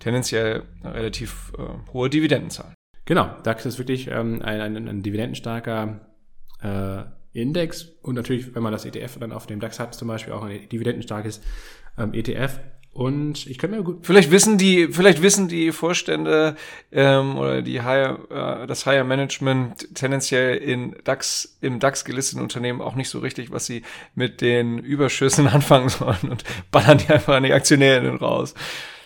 tendenziell relativ äh, hohe Dividenden zahlen. Genau, DAX ist wirklich ähm, ein, ein, ein dividendenstarker äh, Index und natürlich, wenn man das ETF dann auf dem DAX hat, zum Beispiel auch ein dividendenstarkes ähm, ETF. Und ich könnte mir gut. Vielleicht wissen die, vielleicht wissen die Vorstände ähm, oder die Higher, äh, das Higher Management tendenziell in DAX, im DAX gelisteten Unternehmen auch nicht so richtig, was sie mit den Überschüssen anfangen sollen und ballern die einfach an die Aktionärinnen raus.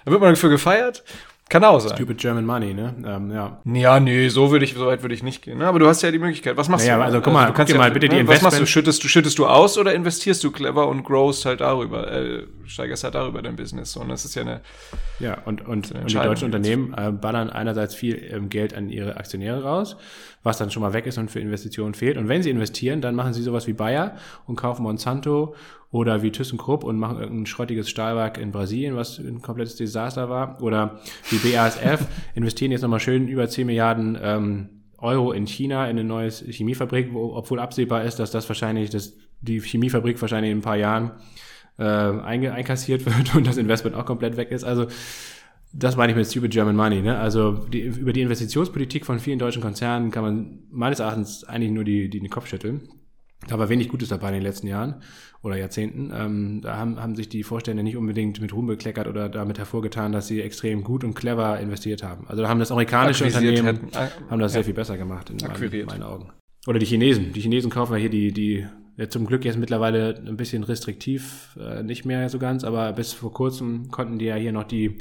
Da wird man dafür gefeiert Kann auch sein. Stupid German Money, ne? Ähm, ja. Ja, nee, so würde ich, so weit würde ich nicht gehen. Ne? Aber du hast ja die Möglichkeit. Was machst Naja, du? also guck mal, du kannst guck dir ja, mal bitte die ne? Was machst du? Schüttest du, schüttest du aus oder investierst du clever und growst halt darüber, äh, steigerst halt darüber dein Business? So, Und das ist ja eine, Ja, und, und, und die deutschen. Unternehmen äh, ballern einerseits viel ähm, Geld an ihre Aktionäre raus, was dann schon mal weg ist und für Investitionen fehlt. Und wenn sie investieren, dann machen sie sowas wie Bayer und kaufen Monsanto oder wie ThyssenKrupp und machen irgendein schrottiges Stahlwerk in Brasilien, was ein komplettes Desaster war. Oder wie BASF investieren jetzt nochmal schön über 10 Milliarden ähm, Euro in China in eine neue Chemiefabrik, wo, obwohl absehbar ist, dass das wahrscheinlich, dass die Chemiefabrik wahrscheinlich in ein paar Jahren äh, einkassiert wird und das Investment auch komplett weg ist. Also das meine ich mit Stupid German Money. Ne? Also die, über die Investitionspolitik von vielen deutschen Konzernen kann man meines Erachtens eigentlich nur die, die den Kopf schütteln. Da war wenig Gutes dabei in den letzten Jahren oder Jahrzehnten. Ähm, da haben, haben sich die Vorstände nicht unbedingt mit Ruhm bekleckert oder damit hervorgetan, dass sie extrem gut und clever investiert haben. Also da haben das amerikanische Akquisiert Unternehmen hätten. Ah, haben das ja. sehr viel besser gemacht in meinen, meinen Augen. Oder die Chinesen. Die Chinesen kaufen ja hier die, die ja, zum Glück jetzt mittlerweile ein bisschen restriktiv, äh, nicht mehr so ganz, aber bis vor kurzem konnten die ja hier noch die,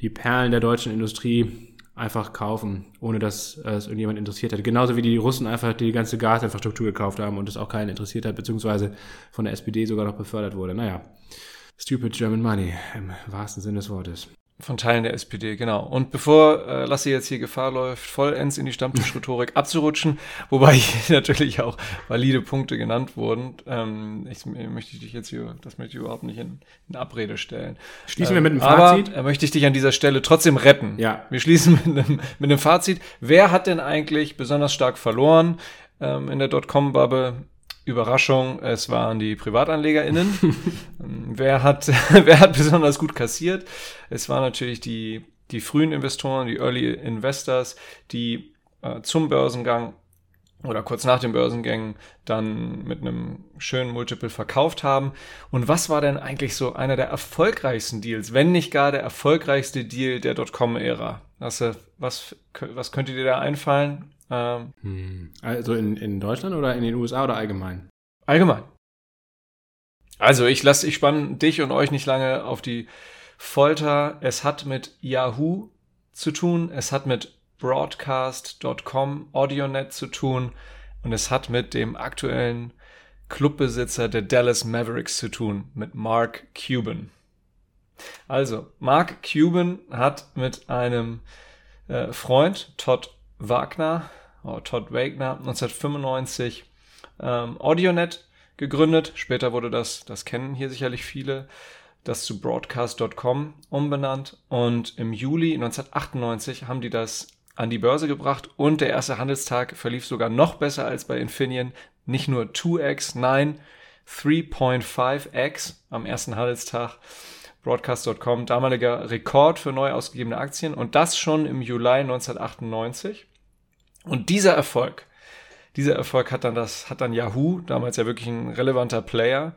die Perlen der deutschen Industrie einfach kaufen, ohne dass äh, es irgendjemand interessiert hat. Genauso wie die Russen einfach die ganze Gasinfrastruktur gekauft haben und es auch keinen interessiert hat, beziehungsweise von der SPD sogar noch befördert wurde. Naja, stupid German money im wahrsten Sinne des Wortes. Von Teilen der SPD, genau. Und bevor äh, Lasse jetzt hier Gefahr läuft, vollends in die Stammtischrhetorik abzurutschen, wobei hier natürlich auch valide Punkte genannt wurden, ähm, ich, möchte dich jetzt hier, das möchte ich überhaupt nicht in, in Abrede stellen. Schließen wir mit einem Aber Fazit. äh, möchte ich dich an dieser Stelle trotzdem retten. Ja. Wir schließen mit einem, mit einem Fazit. Wer hat denn eigentlich besonders stark verloren ähm, in der Dotcom-Bubble? Überraschung, es waren die PrivatanlegerInnen. Wer, hat, wer hat besonders gut kassiert? Es waren natürlich die, die frühen Investoren, die Early Investors, die äh, zum Börsengang oder kurz nach den Börsengängen dann mit einem schönen Multiple verkauft haben. Und was war denn eigentlich so einer der erfolgreichsten Deals, wenn nicht gar der erfolgreichste Deal der Dotcom-Ära? Was, was, was könnte dir da einfallen? Ähm, Hm. Also in, in Deutschland oder in den USA oder allgemein? allgemein. Also ich lasse, ich spanne dich und euch nicht lange auf die Folter. Es hat mit Yahoo zu tun, es hat mit Broadcast.com, AudioNet zu tun und es hat mit dem aktuellen Clubbesitzer der Dallas Mavericks zu tun, mit Mark Cuban. Also, Mark Cuban hat mit einem äh, Freund, Todd Wagner, oder Todd Wagner, 1995 ähm, AudioNet gegründet. Später wurde das, das kennen hier sicherlich viele, das zu Broadcast.com umbenannt. Und im Juli 1998 haben die das an die Börse gebracht und der erste Handelstag verlief sogar noch besser als bei Infineon. Nicht nur 2x, nein, 3.5x am ersten Handelstag. Broadcast.com, damaliger Rekord für neu ausgegebene Aktien und das schon im Juli 1998. Und dieser Erfolg, dieser Erfolg hat dann das, hat dann Yahoo, damals ja wirklich ein relevanter Player,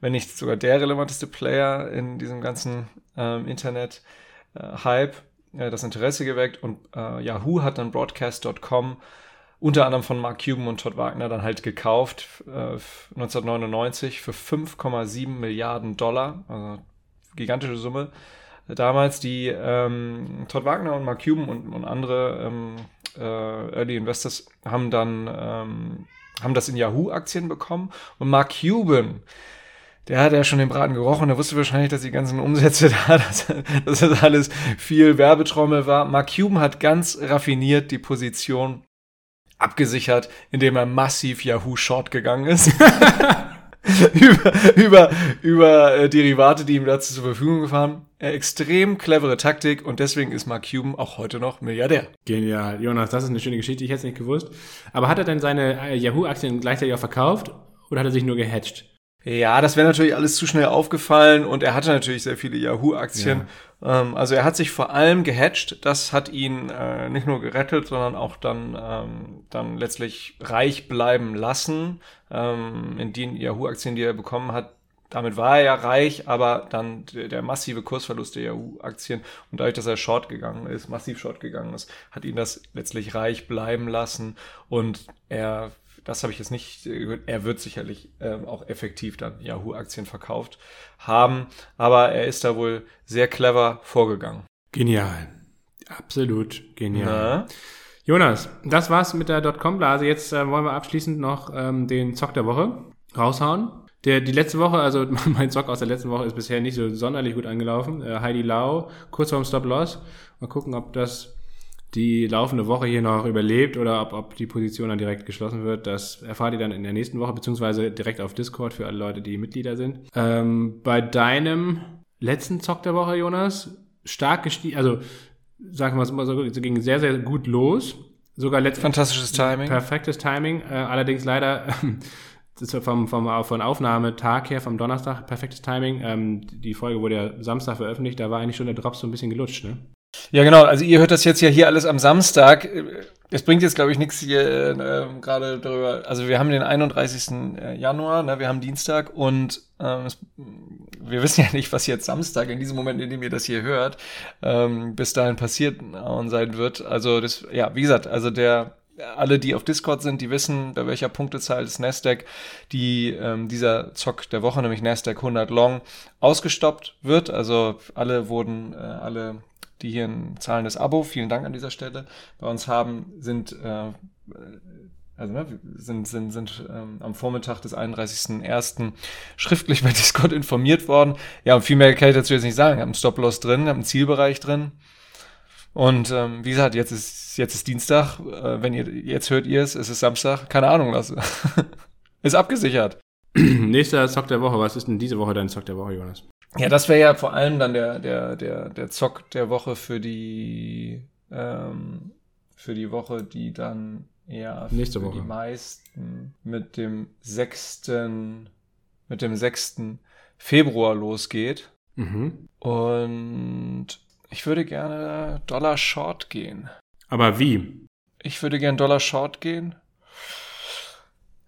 wenn nicht sogar der relevanteste Player in diesem ganzen ähm, Internet-Hype, äh, das Interesse geweckt und äh, Yahoo hat dann Broadcast.com unter anderem von Mark Cuban und Todd Wagner dann halt gekauft, äh, 1999 für 5,7 Milliarden Dollar, also gigantische Summe. Damals die ähm, Todd Wagner und Mark Cuban und, und andere ähm, äh, Early Investors haben dann ähm, haben das in Yahoo-Aktien bekommen und Mark Cuban, der hat ja schon den Braten gerochen, der wusste wahrscheinlich, dass die ganzen Umsätze da, dass, dass das alles viel Werbetrommel war. Mark Cuban hat ganz raffiniert die Position abgesichert, indem er massiv Yahoo Short gegangen ist. über, über, über äh, Derivate, die ihm dazu zur Verfügung gefahren. Äh, extrem clevere Taktik und deswegen ist Mark Cuban auch heute noch Milliardär. Genial. Jonas, das ist eine schöne Geschichte, ich hätte es nicht gewusst. Aber hat er denn seine äh, Yahoo-Aktien gleichzeitig auch verkauft oder hat er sich nur gehatcht? Ja, das wäre natürlich alles zu schnell aufgefallen und er hatte natürlich sehr viele Yahoo-Aktien. Ähm, also er hat sich vor allem gehatcht. Das hat ihn äh, nicht nur gerettet, sondern auch dann, ähm, dann letztlich reich bleiben lassen. Ähm, in den Yahoo-Aktien, die er bekommen hat, damit war er ja reich, aber dann der, der massive Kursverlust der Yahoo-Aktien und dadurch, dass er short gegangen ist, massiv short gegangen ist, hat ihn das letztlich reich bleiben lassen und er das habe ich jetzt nicht gehört. Er wird sicherlich ähm, auch effektiv dann Yahoo-Aktien verkauft haben, aber er ist da wohl sehr clever vorgegangen. Genial. Absolut genial. Na? Jonas, das war's mit der Dotcom-Blase. Jetzt äh, wollen wir abschließend noch ähm, den Zock der Woche raushauen. Der, die letzte Woche, also mein Zock aus der letzten Woche ist bisher nicht so sonderlich gut angelaufen. Äh, Heidi Lau, kurz vorm Stop-Loss. Mal gucken, ob das die laufende Woche hier noch überlebt oder ob, ob die Position dann direkt geschlossen wird. Das erfahrt ihr dann in der nächsten Woche, beziehungsweise direkt auf Discord für alle Leute, die Mitglieder sind. Ähm, bei deinem letzten Zock der Woche, Jonas, stark gestiegen, also sagen wir es mal so, es ging sehr, sehr gut los. Sogar letztes Fantastisches Timing. Perfektes Timing. Äh, allerdings leider vom, vom, von Aufnahmetag her, vom Donnerstag, perfektes Timing. Ähm, die Folge wurde ja Samstag veröffentlicht, da war eigentlich schon der Drops so ein bisschen gelutscht, ne? Ja, genau. Also ihr hört das jetzt ja hier alles am Samstag. Es bringt jetzt, glaube ich, nichts hier äh, gerade darüber. Also wir haben den 31. Äh, Januar, ne? wir haben Dienstag und ähm, es, wir wissen ja nicht, was jetzt Samstag, in diesem Moment, in dem ihr das hier hört, ähm, bis dahin passiert und sein wird. Also das, ja, wie gesagt, also der alle, die auf Discord sind, die wissen, bei welcher Punktezahl des Nasdaq die ähm, dieser Zock der Woche, nämlich Nasdaq 100 Long, ausgestoppt wird. Also alle wurden, äh, alle die hier ein zahlendes Abo, vielen Dank an dieser Stelle, bei uns haben, sind, äh, also ne, sind, sind, sind ähm, am Vormittag des 31.01. schriftlich bei Discord informiert worden. Ja, und viel mehr kann ich dazu jetzt nicht sagen. Ich habe einen Stop-Loss drin, habe einen Zielbereich drin. Und ähm, wie gesagt, jetzt ist, jetzt ist Dienstag. Äh, wenn ihr jetzt hört ihr es, es ist Samstag. Keine Ahnung, was. ist abgesichert. Nächster Zock der Woche. Was ist denn diese Woche dein Zock der Woche, Jonas? Ja, das wäre ja vor allem dann der, der, der, der Zock der Woche für die, ähm, für die Woche, die dann ja Nächste für Woche. die meisten mit dem sechsten mit dem sechsten Februar losgeht. Mhm. Und ich würde gerne Dollar Short gehen. Aber wie? Ich würde gerne Dollar Short gehen.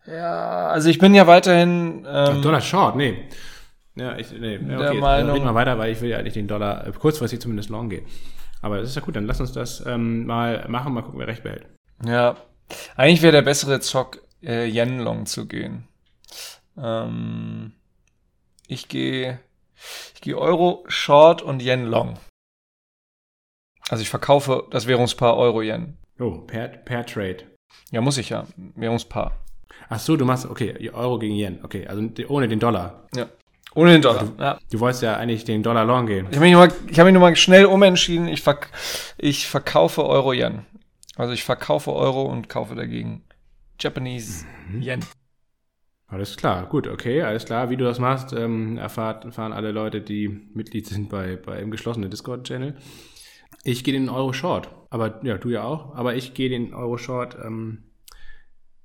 Ja, also ich bin ja weiterhin. Ähm, Dollar Short, nee. Ja, ich, nee, okay, der Meinung, reden wir weiter, weil ich will ja eigentlich den Dollar äh, kurzfristig zumindest long gehen. Aber das ist ja gut, dann lass uns das ähm, mal machen, mal gucken, wer recht behält. Ja, eigentlich wäre der bessere Zock, äh, Yen Long zu gehen. Ähm, ich gehe ich gehe Euro Short und Yen Long. Also ich verkaufe das Währungspaar Euro-Yen. Oh, per, per Trade. Ja, muss ich ja. Währungspaar. Ach so, du machst, okay, Euro gegen Yen. Okay, also ohne den Dollar. Ja. Ohne den Dollar. Du, ja. du wolltest ja eigentlich den Dollar long gehen. Ich habe mich, nur mal, ich hab mich nur mal schnell umentschieden. Ich, verk ich verkaufe Euro-Yen. Also ich verkaufe Euro und kaufe dagegen Japanese mhm. Yen. Alles klar, gut, okay, alles klar. Wie du das machst, ähm, erfahrt, erfahren alle Leute, die Mitglied sind bei, bei im geschlossenen Discord-Channel. Ich gehe den Euro Short. Aber ja, du ja auch. Aber ich gehe den Euro Short ähm,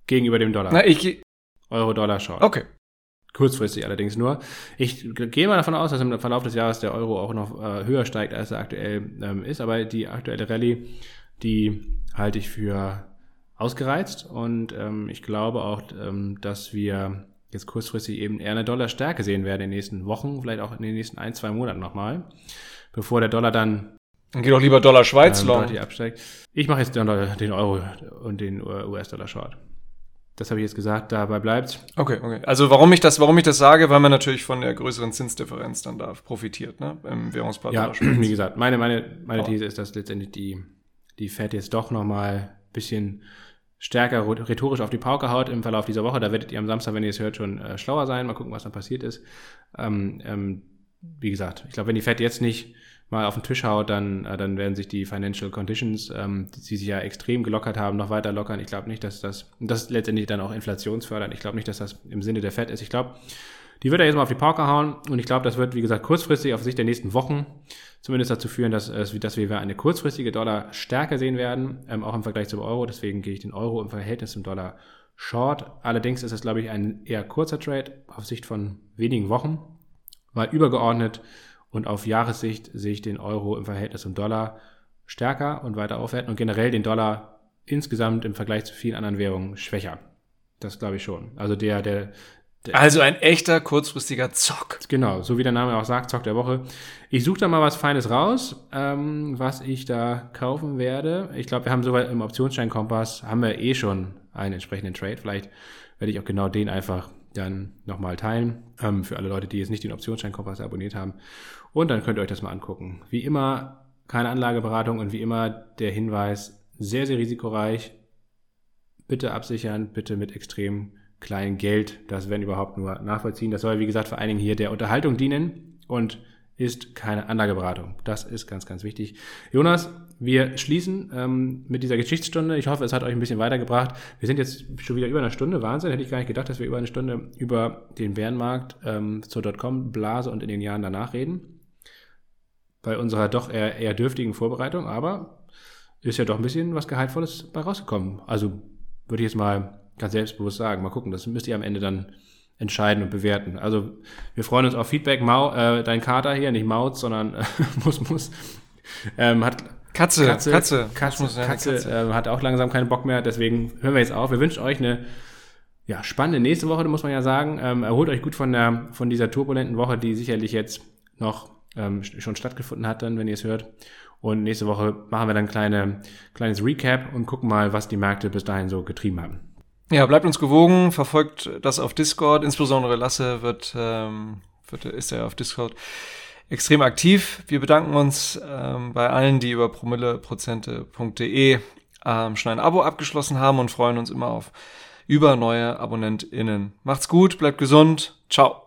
gegenüber dem Dollar. Na, ich Euro-Dollar Short. Okay. Kurzfristig allerdings nur. Ich gehe mal davon aus, dass im Verlauf des Jahres der Euro auch noch äh, höher steigt, als er aktuell ähm, ist. Aber die aktuelle Rallye, die halte ich für ausgereizt. Und ähm, ich glaube auch, ähm, dass wir jetzt kurzfristig eben eher eine Dollarstärke sehen werden in den nächsten Wochen, vielleicht auch in den nächsten ein, zwei Monaten nochmal, bevor der Dollar dann dann geh doch lieber Dollar Schweiz ähm, long. Ich mache jetzt den, den Euro und den US-Dollar Short. Das habe ich jetzt gesagt, dabei bleibt. Okay, okay. Also warum ich das, warum ich das sage, weil man natürlich von der größeren Zinsdifferenz dann da profitiert, ne? Im Währungspaar. Ja, wie gesagt, meine, meine, meine These ist, dass letztendlich die, die Fed jetzt doch nochmal ein bisschen stärker rhetorisch auf die Pauke haut im Verlauf dieser Woche. Da werdet ihr am Samstag, wenn ihr es hört, schon äh, schlauer sein. Mal gucken, was dann passiert ist. Ähm, ähm, wie gesagt, ich glaube, wenn die Fed jetzt nicht mal auf den Tisch haut, dann, äh, dann werden sich die Financial Conditions, ähm, die sich ja extrem gelockert haben, noch weiter lockern. Ich glaube nicht, dass das, das letztendlich dann auch inflationsfördernd. Ich glaube nicht, dass das im Sinne der Fed ist. Ich glaube, die wird er jetzt mal auf die Pauke hauen und ich glaube, das wird, wie gesagt, kurzfristig auf Sicht der nächsten Wochen zumindest dazu führen, dass, dass wir eine kurzfristige Dollar-Stärke sehen werden, ähm, auch im Vergleich zum Euro. Deswegen gehe ich den Euro im Verhältnis zum Dollar short. Allerdings ist es, glaube ich, ein eher kurzer Trade auf Sicht von wenigen Wochen, weil übergeordnet und auf Jahressicht sehe ich den Euro im Verhältnis zum Dollar stärker und weiter aufwerten und generell den Dollar insgesamt im Vergleich zu vielen anderen Währungen schwächer. Das glaube ich schon. Also der, der, der also ein echter kurzfristiger Zock. Genau, so wie der Name auch sagt, Zock der Woche. Ich suche da mal was Feines raus, ähm, was ich da kaufen werde. Ich glaube, wir haben soweit im Optionsschein-Kompass, haben wir eh schon einen entsprechenden Trade. Vielleicht werde ich auch genau den einfach dann nochmal teilen, ähm, für alle Leute, die jetzt nicht den Optionsschein-Kompass abonniert haben. Und dann könnt ihr euch das mal angucken. Wie immer keine Anlageberatung und wie immer der Hinweis, sehr, sehr risikoreich. Bitte absichern, bitte mit extrem kleinem Geld, das wenn überhaupt nur nachvollziehen. Das soll, wie gesagt, vor allen Dingen hier der Unterhaltung dienen und ist keine Anlageberatung. Das ist ganz, ganz wichtig. Jonas, wir schließen ähm, mit dieser Geschichtsstunde. Ich hoffe, es hat euch ein bisschen weitergebracht. Wir sind jetzt schon wieder über eine Stunde. Wahnsinn. Hätte ich gar nicht gedacht, dass wir über eine Stunde über den Bärenmarkt ähm, zur Dotcom-Blase und in den Jahren danach reden. Bei unserer doch eher, eher dürftigen Vorbereitung. Aber ist ja doch ein bisschen was Gehaltvolles bei rausgekommen. Also würde ich jetzt mal ganz selbstbewusst sagen. Mal gucken. Das müsst ihr am Ende dann entscheiden und bewerten. Also wir freuen uns auf Feedback. Mau, äh, dein Kater hier, nicht Maut, sondern äh, muss, muss, ähm, hat Katze, Katze, Katze, Katze, Katze, Katze äh, hat auch langsam keinen Bock mehr, deswegen hören wir jetzt auf. Wir wünschen euch eine ja, spannende nächste Woche, muss man ja sagen. Ähm, erholt euch gut von, der, von dieser turbulenten Woche, die sicherlich jetzt noch ähm, schon stattgefunden hat, dann, wenn ihr es hört. Und nächste Woche machen wir dann ein kleine, kleines Recap und gucken mal, was die Märkte bis dahin so getrieben haben. Ja, bleibt uns gewogen, verfolgt das auf Discord, insbesondere Lasse wird, ähm, wird ist ja auf Discord extrem aktiv. Wir bedanken uns ähm, bei allen, die über promilleprozente.de ähm, schon ein Abo abgeschlossen haben und freuen uns immer auf über neue AbonnentInnen. Macht's gut, bleibt gesund, ciao.